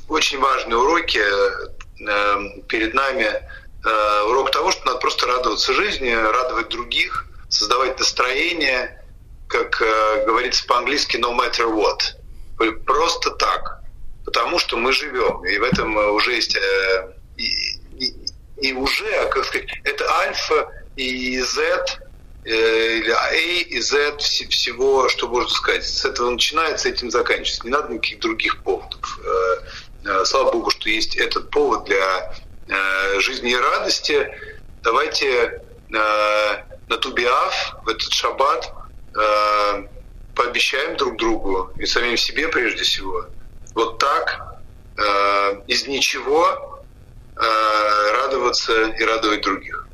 очень важные уроки э, перед нами. Э, урок того, что надо просто радоваться жизни, радовать других – создавать настроение, как э, говорится по-английски, no matter what. Просто так. Потому что мы живем. И в этом уже есть э, и уже, как сказать, это альфа и Z, э, или A и Z всего, что можно сказать. С этого начинается, этим заканчивается. Не надо никаких других поводов. Э, э, слава Богу, что есть этот повод для жизни и радости. Давайте на Тубиав в этот шаббат пообещаем друг другу и самим себе прежде всего вот так из ничего радоваться и радовать других.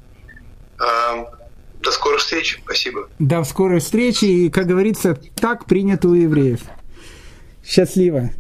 До скорых встреч. Спасибо. До скорой встречи. И, как говорится, так принято у евреев. Счастливо.